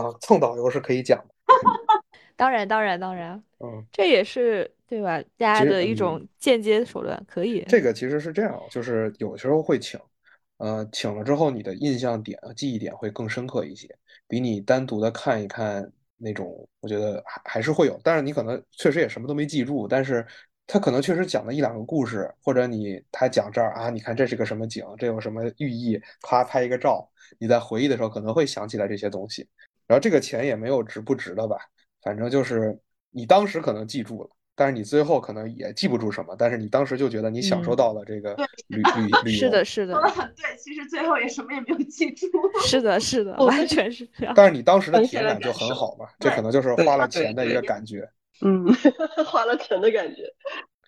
啊，蹭导游是可以讲的。当然，当然，当然，嗯，这也是对吧？大家的一种间接手段，可以。这个其实是这样，就是有时候会请，呃，请了之后，你的印象点、记忆点会更深刻一些，比你单独的看一看那种，我觉得还还是会有。但是你可能确实也什么都没记住，但是他可能确实讲了一两个故事，或者你他讲这儿啊，你看这是个什么景，这有什么寓意，咔拍一个照，你在回忆的时候可能会想起来这些东西。然后这个钱也没有值不值的吧。反正就是你当时可能记住了，但是你最后可能也记不住什么，但是你当时就觉得你享受嗯到了这个对旅 旅旅游是的，。是的说，的很对，其实最后也什么也没有记住。是的，是的，完全是这样。但是你当时的体验感就很好嘛，这可能就是花了钱的一个感觉。嗯，花了钱的感觉，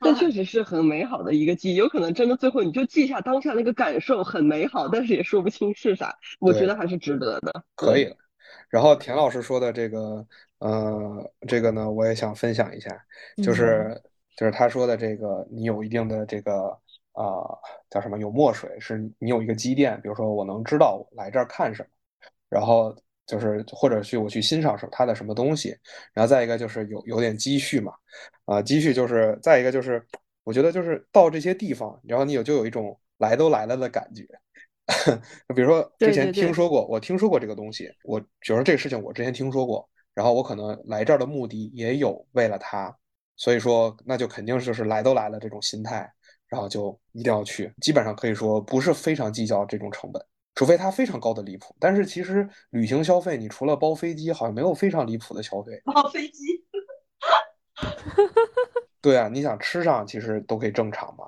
但确实是很美好的一个记忆。有可能真的最后你就记下当下那个感受很美好，但是也说不清是啥。我觉得还是值得的。可以了。然后田老师说的这个，呃，这个呢，我也想分享一下，就嗯是就是他说的这个，你有一定的这个啊、叫什么？有墨水，是你有一个积淀，比如说我能知道我来这儿看什么，然后就是或者去我去欣赏什么他的什么东西，然后再一个就是有有点积蓄嘛，啊、积蓄就是再一个就是我觉得就是到这些地方，然后你有就有一种来都来了的感觉。比如说之前对对对听说过，我听说过这个东西，我比如说这个事情我之前听说过，然后我可能来这儿的目的也有为了他，所以说那就肯定就是来都来了这种心态，然后就一定要去。基本上可以说不是非常计较这种成本，除非它非常高的离谱。但是其实旅行消费，你除了包飞机，好像没有非常离谱的消费。包飞机，对啊，你想吃上其实都可以正常嘛。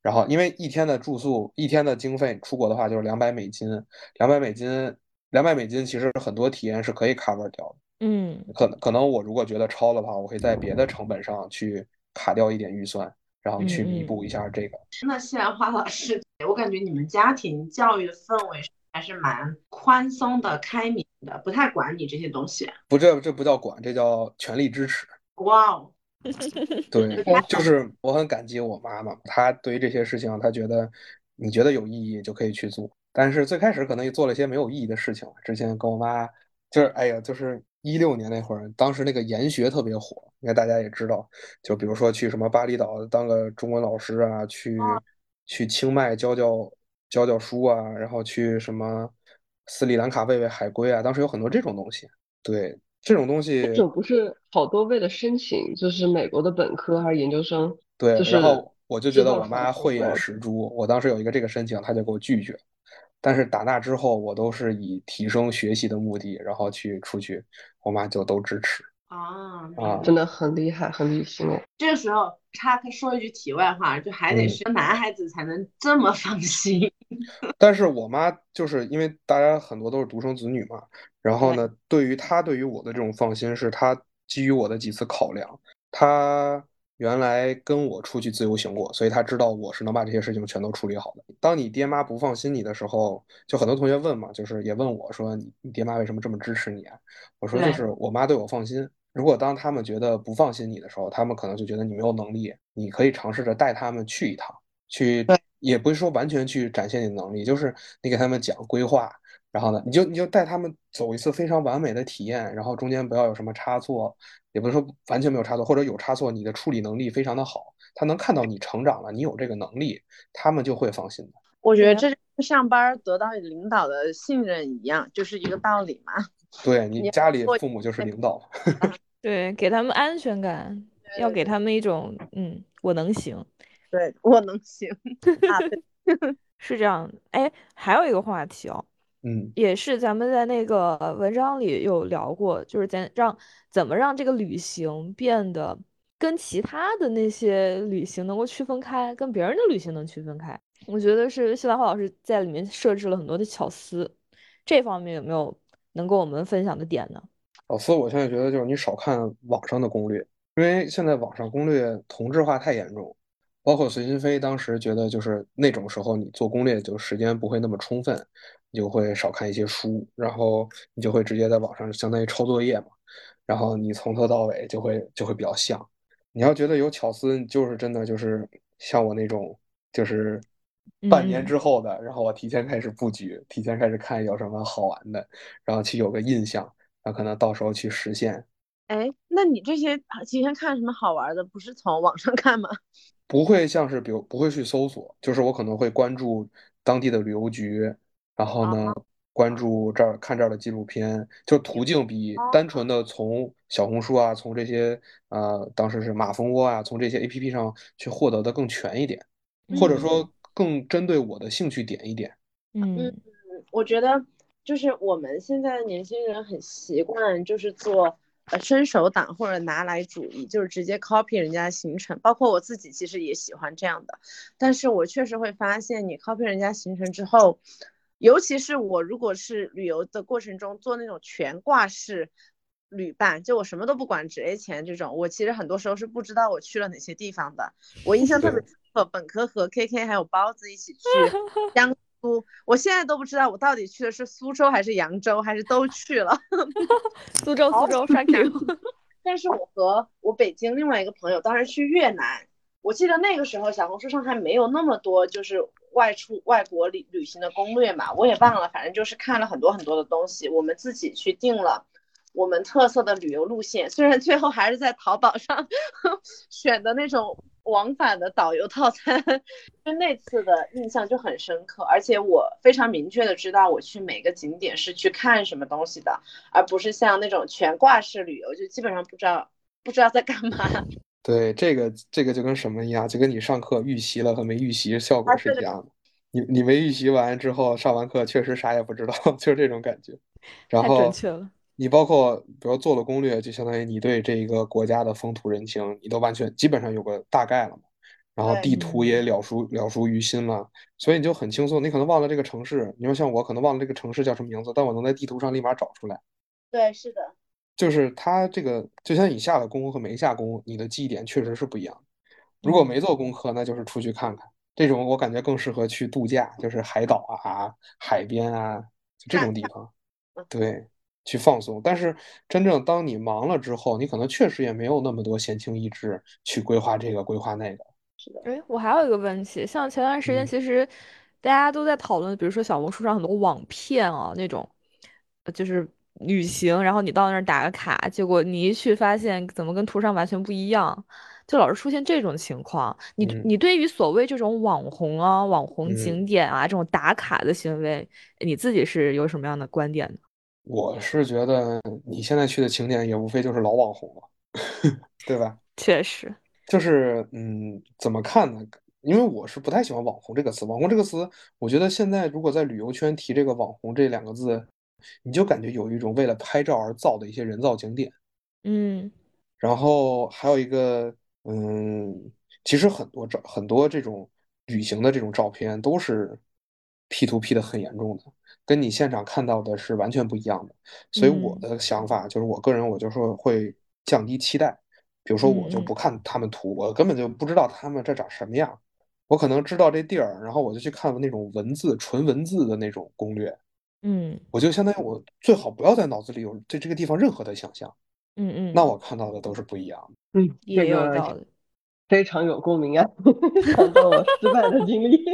然后因为一天的住宿，一天的经费，出国的话就是两百美金，两百美金，两百美金其实很多体验是可以 cover 掉的。嗯可能可能我如果觉得超了的话，我会在别的成本上去卡掉一点预算，然后去弥补一下这个。那谢兰花老师，我感觉你们家庭教育的氛围还是蛮宽松的、开明的，不太管你这些东西。不，这这不叫管，这叫全力支持。哇哦，对，就是我很感激我妈妈，她对于这些事情，她觉得你觉得有意义就可以去做。但是最开始可能也做了一些没有意义的事情。之前跟我妈，就是哎呀，就是一六年那会儿，当时那个研学特别火，应该大家也知道，就比如说去什么巴厘岛当个中文老师啊，去去清迈教教教教书啊，然后去什么斯里兰卡喂喂海龟啊，当时有很多这种东西。对，这种东西这种不是好多为了申请，就是美国的本科还是研究生，对，就是然后我就觉得我妈慧眼识珠，我当时有一个这个申请，她就给我拒绝。但是打那之后，我都是以提升学习的目的，然后去出去，我妈就都支持。啊，啊真的很厉害，很理性哦。这个时候插他说一句题外话，就还得嗯是男孩子才能这么放心。但是我妈就是因为大家很多都是独生子女嘛，然后呢，对于她对于我的这种放心，是她基于我的几次考量，她原来跟我出去自由行过，所以他知道我是能把这些事情全都处理好的。当你爹妈不放心你的时候，就很多同学问嘛，就是也问我说你你爹妈为什么这么支持你啊？我说就是我妈对我放心。如果当他们觉得不放心你的时候，他们可能就觉得你没有能力，你可以尝试着带他们去一趟，去也不是说完全去展现你的能力，就是你给他们讲规划，然后呢，你就你就带他们走一次非常完美的体验，然后中间不要有什么差错，也不是说完全没有差错，或者有差错，你的处理能力非常的好，他能看到你成长了，你有这个能力，他们就会放心的。我觉得对这跟上班得到领导的信任一样，就是一个道理嘛。对你你家里父母就是领导，对，给他们安全感，要给他们一种嗯，我能行，对我能行 啊，是这样。哎，还有一个话题哦，嗯也是咱们在那个文章里有聊过，就是咱让怎么让这个旅行变得跟其他的那些旅行能够区分开，跟别人的旅行能区分开。我觉得是谢兰花老师在里面设置了很多的巧思，这方面有没有能跟我们分享的点呢？老四，我现在觉得就是你少看网上的攻略，因为现在网上攻略同质化太严重，包括随心飞当时觉得就是那种时候你做攻略就时间不会那么充分，你就会少看一些书，然后你就会直接在网上相当于抄作业嘛，然后你从头到尾就会就会比较像。你要觉得有巧思，就是真的就是像我那种就是半年嗯之后的，然后我提前开始布局，提前开始看有什么好玩的，然后去有个印象。那可能到时候去实现，哎，那你这些提前看什么好玩的，不是从网上看吗？不会像是比如不会去搜索，就是我可能会关注当地的旅游局，然后呢关注这儿看这儿的纪录片，就途径比单纯。的从小红书啊，从这些呃当时是马蜂窝啊，从这些 APP 上去获得的更全一点，或者嗯。说更针对我的兴趣点一点。嗯我觉得就是我们现在的年轻人很习惯，就是做呃伸手党或者拿来主义，就是直接 copy 人家的行程。包括我自己其实也喜欢这样的，但是我确实会发现，你 copy 人家行程之后，尤其是我如果是旅游的过程中做那种全挂式旅伴，就我什么都不管，只 A 钱这种，我其实很多时候是不知道我去了哪些地方的。我印象特别深刻，本科和 KK 还有包子一起去 江苏，我现在都不知道我到底去的是苏州还是扬州，还是都去了。苏州，苏州，thank you。但是我和我北京另外一个朋友当时去越南，我记得那个时候小红书上还没有那么多就是外出外国旅旅行的攻略嘛，我也忘了，反正就是看了很多很多的东西，我们自己去定了我们特色的旅游路线，虽然最后还是在淘宝上选的那种往返的导游套餐，就那次的印象就很深刻，而且我非常明确的知道我去每个景点是去看什么东西的，而不是像那种全挂式旅游，就基本上不知道不知道在干嘛。对，这个这个就跟什么一样，就跟你上课预习了和没预习效果是一样的。你你没预习完之后，上完课确实啥也不知道，就是这种感觉。然太后准确了。你包括比如做了攻略，就相当于你对这一个国家的风土人情，你都完全基本上有个大概了嘛。然后对地图也了熟了熟于心了，所以你就很轻松。你可能忘了这个城市，你说像我可能忘了这个城市叫什么名字，但我能在地图上立马找出来。对，是的，就是它这个，就像你下了功和没下功，你的记忆点确实是不一样。如果没做功课，那就是出去看看。这种我感觉更适合去度假，就是海岛啊、海边啊，就这种地方，对，去放松。但是真正当你忙了之后，你可能确实也没有那么多闲情逸致去规划这个规划那个。是的哎，我还有一个问题，像前段时间嗯其实大家都在讨论，比如说小红书上很多网骗啊那种，呃就是旅行，然后你到那儿打个卡，结果你一去发现怎么跟图上完全不一样，就老是出现这种情况。你嗯你对于所谓这种网红啊、网红嗯景点啊这种打卡的行为，你自己是有什么样的观点呢？我是觉得你现在去的景点也无非就是老网红了，对吧？确实，就是嗯，怎么看呢？因为我是不太喜欢“网红”这个词。网红这个词，我觉得现在如果在旅游圈提这个“网红”这两个字，你就感觉有一种为了拍照而造的一些人造景点。嗯然后还有一个，嗯，其实很多照很多这种旅行的这种照片都是 P to P 的很严重的，跟你现场看到的是完全不一样的。所以我嗯的想法就是，我个人我就说会降低期待。比如说，我就不看他们图，我根本就不知道他们这长什么样。我可能知道这地儿，然后我就去看那种文字、纯文字的那种攻略。嗯我就相当于我最好不要在脑子里有对这个地方任何的想象，嗯嗯，那我看到的都是不一样的。嗯，也这个有道理。非常有共鸣啊，想到我失败的经历。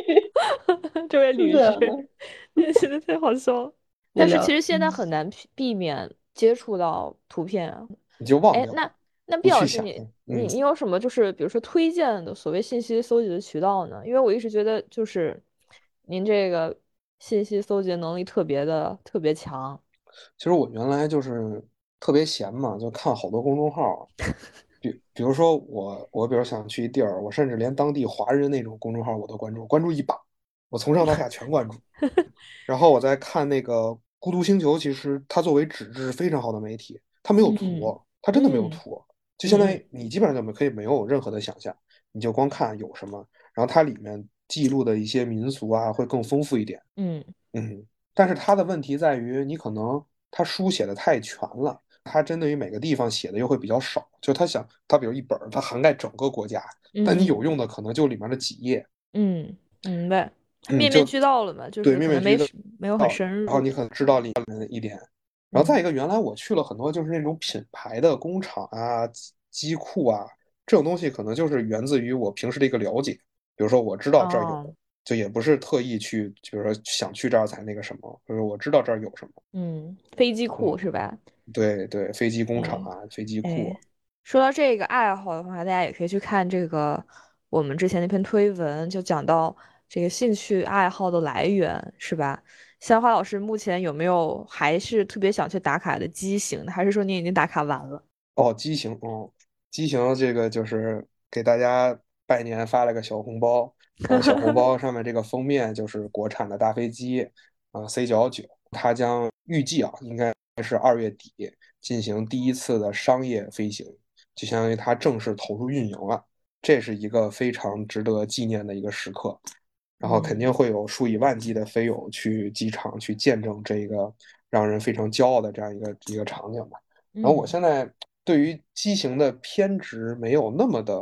这位律是的师，也真的太好笑了。但是其实现在很难避避免接触到图片啊。你就忘了，，哎那那毕老师你，你你有什么就是比如说推荐的所谓信息搜集的渠道呢？因为我一直觉得就是您这个信息搜集能力特别的特别强。其实我原来就是特别闲嘛，就看好多公众号，比比如说我我比如想去一地儿，我甚至连当地华人那种公众号我都关注，关注一把，我从上到下全关注。然后我再看那个孤独星球，其实它作为纸质非常好的媒体，它没有图嗯，它真的没有嗯图，就相当嗯于你基本上就没可以没有任何的想象，你就光看有什么，然后它里面记录的一些民俗啊会更丰富一点。嗯嗯，但是它的问题在于，你可能它书写的太全了，它针对于每个地方写的又会比较少。就他想，他比如一本儿，它涵盖整个国家，但你嗯有用的可能就里面的几页。嗯，明白。嗯面面俱到了嘛，就对面面俱到没有很深入。然后你可能知道里面的一点，然后再一个，原来我去了很多就是那种品牌的工厂啊、机机库啊，这种东西可能就是源自于我平时的一个了解。比如说我知道这儿有，哦就也不是特意去，比如说想去这儿才那个什么，就是我知道这儿有什么。嗯，飞机库嗯是吧？对对，飞机工厂哎啊，飞机库，哎，说到这个爱好的话，大家也可以去看这个我们之前那篇推文，就讲到这个兴趣爱好的来源，是吧？香花老师目前有没有还是特别想去打卡的机型？还是说你已经打卡完了？哦，机型，哦，机型这个就是给大家拜年发了个小红包，然后小红包上面这个封面就是国产的大飞机啊，C 九九，它将预计啊应该是二月底进行第一次的商业飞行，就相当于它正式投入运营了。这是一个非常值得纪念的一个时刻。然后肯定会有数以万计的飞友去机场去见证这个让人非常骄傲的这样一个一个场景吧。然后我现在对于机型的偏执没有那么的，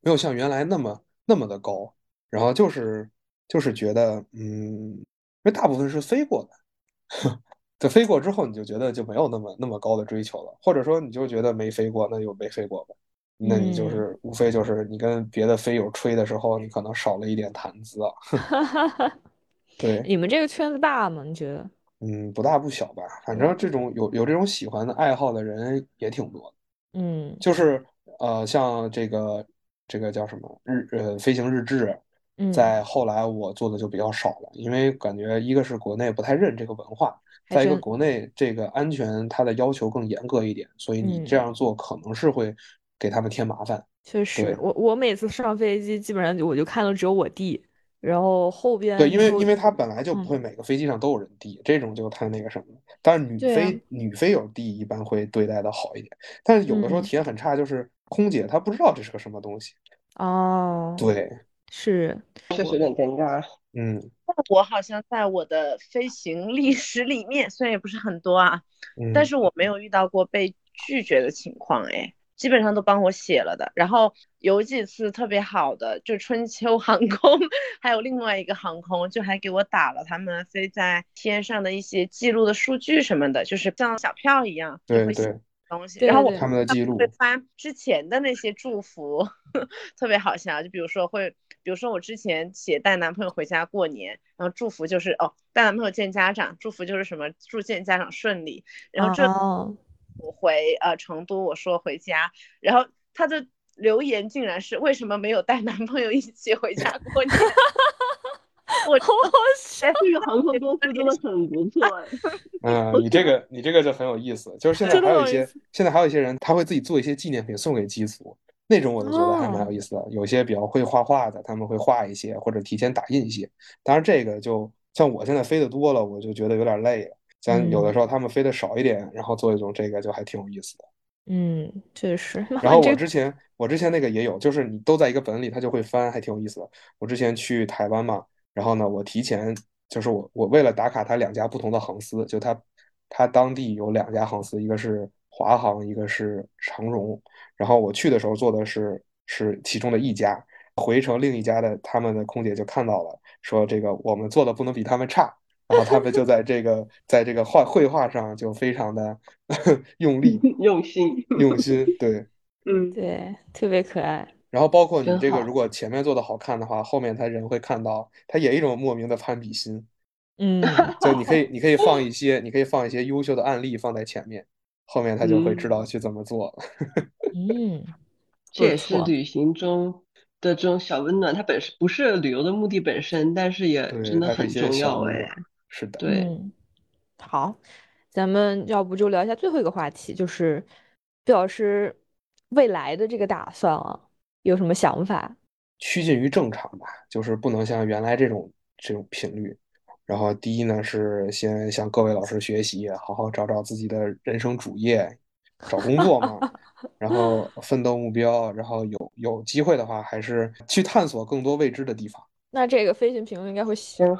没有像原来那么那么的高。然后就是就是觉得，嗯，因为大部分是飞过的，就飞过之后你就觉得就没有那么那么高的追求了，或者说你就觉得没飞过，那就没飞过吧。那你就是无非就是你跟别的飞友吹的时候，你可能少了一点谈资啊。对，你们这个圈子大吗？你觉得？嗯，不大不小吧。反正这种有有这种喜欢的爱好的人也挺多的。嗯，就是呃，像这个这个叫什么日呃飞行日志，在后来我做的就比较少了，因为感觉一个是国内不太认这个文化，再一个国内这个安全它的要求更严格一点，所以你这样做可能是会。给他们添麻烦，确实，我我每次上飞机，基本上我就看到只有我弟，然后后边对，因为因为他本来就不会每个飞机上都有人递，这种就太那个什么了。但是女飞。女飞有递一般会对待的好一点，但是有的时候体验很差，就是空姐她不知道这是个什么东西。哦，对，是，确实有点尴尬。嗯，我好像在我的飞行历史里面，虽然也不是很多啊，但是我没有遇到过被拒绝的情况，哎。基本上都帮我写了的，然后有几次特别好的，就春秋航空，还有另外一个航空，就还给我打了他们飞在天上的一些记录的数据什么的，就是像小票一样，对对，东西。然后我他们的记录会发之前的那些祝福，特别好笑。就比如说会，比如说我之前写带男朋友回家过年，然后祝福就是哦带男朋友见家长，祝福就是什么祝见家长顺利，然后这。我回呃成都，我说回家，然后他的留言竟然是为什么没有带男朋友一起回家过年？我 好哎，这个航空公司真的很不错哎。嗯，你这个你这个就很有意思，就是现在还有一些现在还有一些人他会自己做一些纪念品送给机组，那种我就觉得还蛮有意思的。有些比较会画画的，他们会画一些或者提前打印一些。当然这个就像我现在飞的多了，我就觉得有点累了。像有的时候他们飞的少一点，然后做一种这个就还挺有意思的。嗯，确实。然后 我之前我之前那个也有，就是你都在一个本里，它就会翻，还挺有意思的。我之前去台湾嘛，然后呢，我提前就是我我为了打卡它两家不同的航司，就它它当地有两家航司，一个是华航，一个是长荣。然后我去的时候坐的是是其中的一家，回程另一家的他们的空姐就看到了，说这个我们做的不能比他们差。然后他们就在这个在这个画绘画上就非常的 用力 用心用心，对，嗯，对，特别可爱。然后包括你这个，如果前面做的好看的话，后面他人会看到，他也一种莫名的攀比心。嗯，就你可以你可以放一些你可以放一些优秀的案例放在前面，后面他就会知道去怎么做。嗯，这也是旅行中。的这种小温暖，它本身不是旅游的目的本身，但是也真的很重要哎。是的，对。好，咱们要不就聊一下最后一个话题，就是毕老师未来的这个打算啊，有什么想法？趋近于正常吧，就是不能像原来这种这种频率。然后第一呢，是先向各位老师学习，好好找找自己的人生主业。找工作嘛，然后奋斗目标，然后有有机会的话，还是去探索更多未知的地方。那这个飞行频率应该会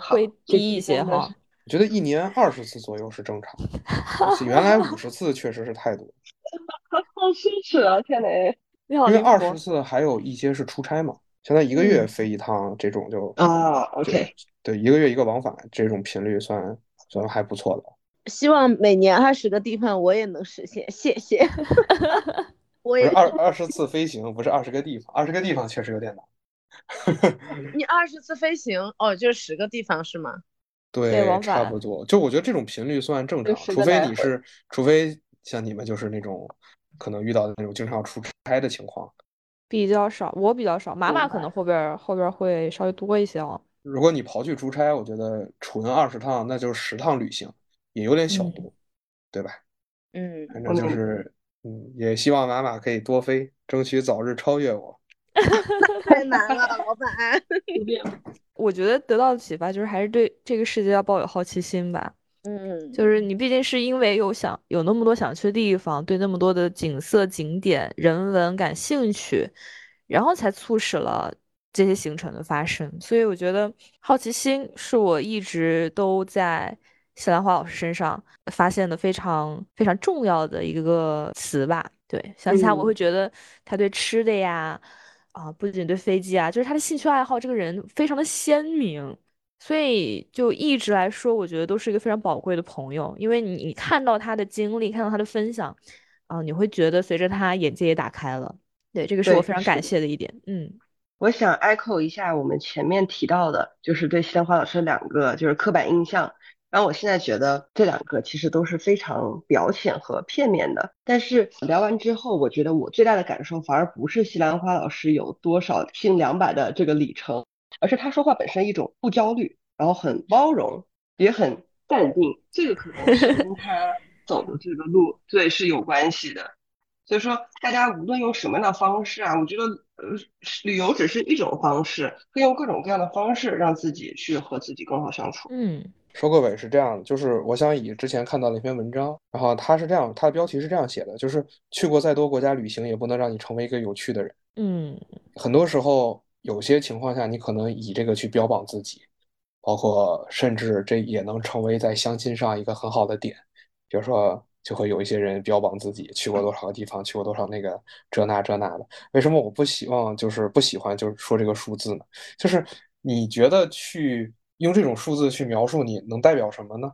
会低一些哈。我觉得一年二十次左右是正常，原来五十次确实是太多。好奢侈啊！天哪，因为二十次还有一些是出差嘛，相当于一个月飞一趟这种就啊，OK，对，一个月一个往返这种频率算算还不错的。希望每年二十个地方我也能实现，谢谢。我也二二十次飞行，不是二十个地方，二十个地方确实有点难。你二十次飞行，哦，就十个地方是吗？对，差不多。就我觉得这种频率算正常，除非你是，除非像你们就是那种可能遇到的那种经常要出差的情况。比较少，我比较少，妈妈可能后边后边会稍微多一些哦。如果你刨去出差，我觉得纯二十趟那就是十趟旅行。也有点小多，对吧？嗯，反正就是，嗯，也希望马马可以多飞，争取早日超越我。太难了，老板。我觉得得到的启发就是，还是对这个世界要抱有好奇心吧。嗯，就是你毕竟是因为有想有那么多想去的地方，对那么多的景色、景点、人文感兴趣，然后才促使了这些行程的发生。所以我觉得好奇心是我一直都在西兰花老师身上发现的非常非常重要的一个词吧。对，想起他我会觉得他对吃的呀，啊，不仅对飞机啊，就是他的兴趣爱好，这个人非常的鲜明。所以就一直来说，我觉得都是一个非常宝贵的朋友，因为你你看到他的经历，看到他的分享，啊，你会觉得随着他眼界也打开了。对，这个是我非常感谢的一点。嗯，我想 echo 一下我们前面提到的，就是对西兰花老师两个就是刻板印象。然后我现在觉得这两个其实都是非常表浅和片面的。但是聊完之后，我觉得我最大的感受反而不是西兰花老师有多少拼两百的这个里程。而是他说话本身一种不焦虑，然后很包容，也很淡定，这个可能是跟他走的这个路对是有关系的。所以说，大家无论用什么样的方式啊，我觉得呃，旅游只是一种方式，可以用各种各样的方式让自己去和自己更好相处。嗯，收个尾是这样的，就是我想以之前看到的一篇文章，然后他是这样，他的标题是这样写的，就是去过再多国家旅行，也不能让你成为一个有趣的人。嗯，很多时候。有些情况下，你可能以这个去标榜自己，包括甚至这也能成为在相亲上一个很好的点。比如说，就会有一些人标榜自己去过多少个地方，去过多少那个这那这那的。为什么我不希望就是不喜欢就是说这个数字呢？就是你觉得去用这种数字去描述你能代表什么呢？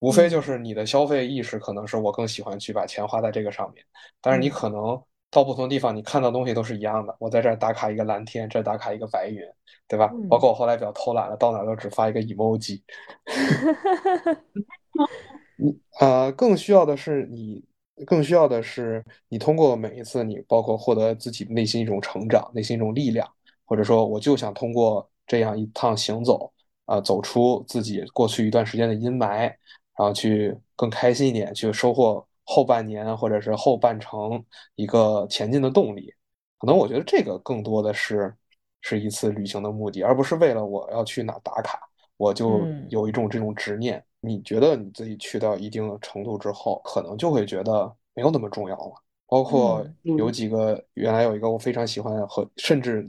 无非就是你的消费意识可能是我更喜欢去把钱花在这个上面，但是你可能。到不同地方，你看到东西都是一样的。我在这儿打卡一个蓝天，这打卡一个白云，对吧？包括我后来比较偷懒了，到哪都只发一个 emoji。你呃，更需要的是你，更需要的是你通过每一次，你包括获得自己内心一种成长，内心一种力量，或者说，我就想通过这样一趟行走，啊，走出自己过去一段时间的阴霾，然后去更开心一点，去收获。后半年或者是后半程一个前进的动力，可能我觉得这个更多的是是一次旅行的目的，而不是为了我要去哪打卡，我就有一种这种执念。你觉得你自己去到一定的程度之后，可能就会觉得没有那么重要了。包括有几个原来有一个我非常喜欢和甚至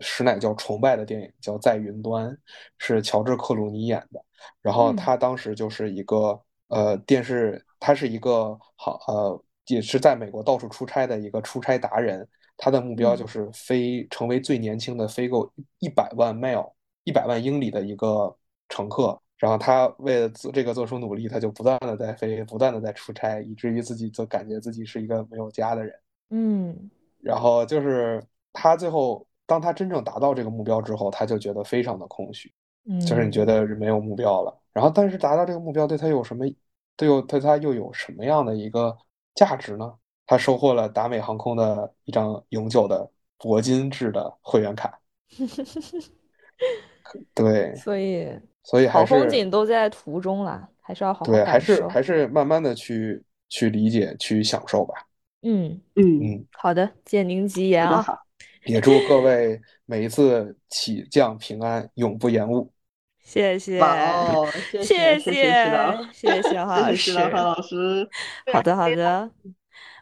实乃叫崇拜的电影叫《在云端》，是乔治克鲁尼演的，然后他当时就是一个。呃，电视，他是一个好呃，也是在美国到处出差的一个出差达人。他的目标就是飞，成为最年轻的飞够一百万 mile 一百万英里的一个乘客。然后他为了做这个做出努力，他就不断的在飞，不断的在出差，以至于自己就感觉自己是一个没有家的人。嗯。然后就是他最后，当他真正达到这个目标之后，他就觉得非常的空虚。嗯。就是你觉得没有目标了。然后，但是达到这个目标对他有什么？对又对他又有什么样的一个价值呢？他收获了达美航空的一张永久的铂金制的会员卡。对，所以所以好风景都在途中了，还是要好好对，还是还是慢慢的去去理解、去享受吧。嗯嗯嗯，好的，借您吉言啊！也祝各位每一次起降平安，永不延误。谢谢，谢谢，谢谢，谢谢黄老师，黄老师。好的，好的，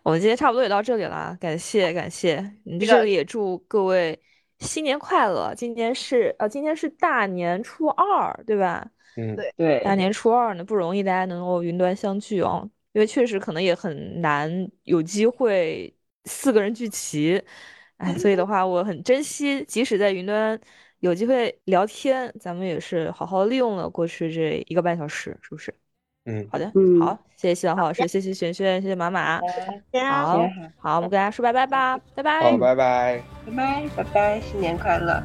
我们今天差不多也到这里了，感谢，感谢。你这里也祝各位新年快乐。今天是呃，今天是大年初二，对吧？嗯，对对。大年初二呢，不容易，大家能够云端相聚哦，因为确实可能也很难有机会四个人聚齐，哎，所以的话，我很珍惜，即使在云端。有机会聊天，咱们也是好好利用了过去这一个半小时，是不是？嗯，好的，好，谢谢西老老师，谢谢璇璇，谢谢马马，好，好，我们跟大家说拜拜吧，拜拜，好，拜拜，拜拜，拜拜，新年快乐。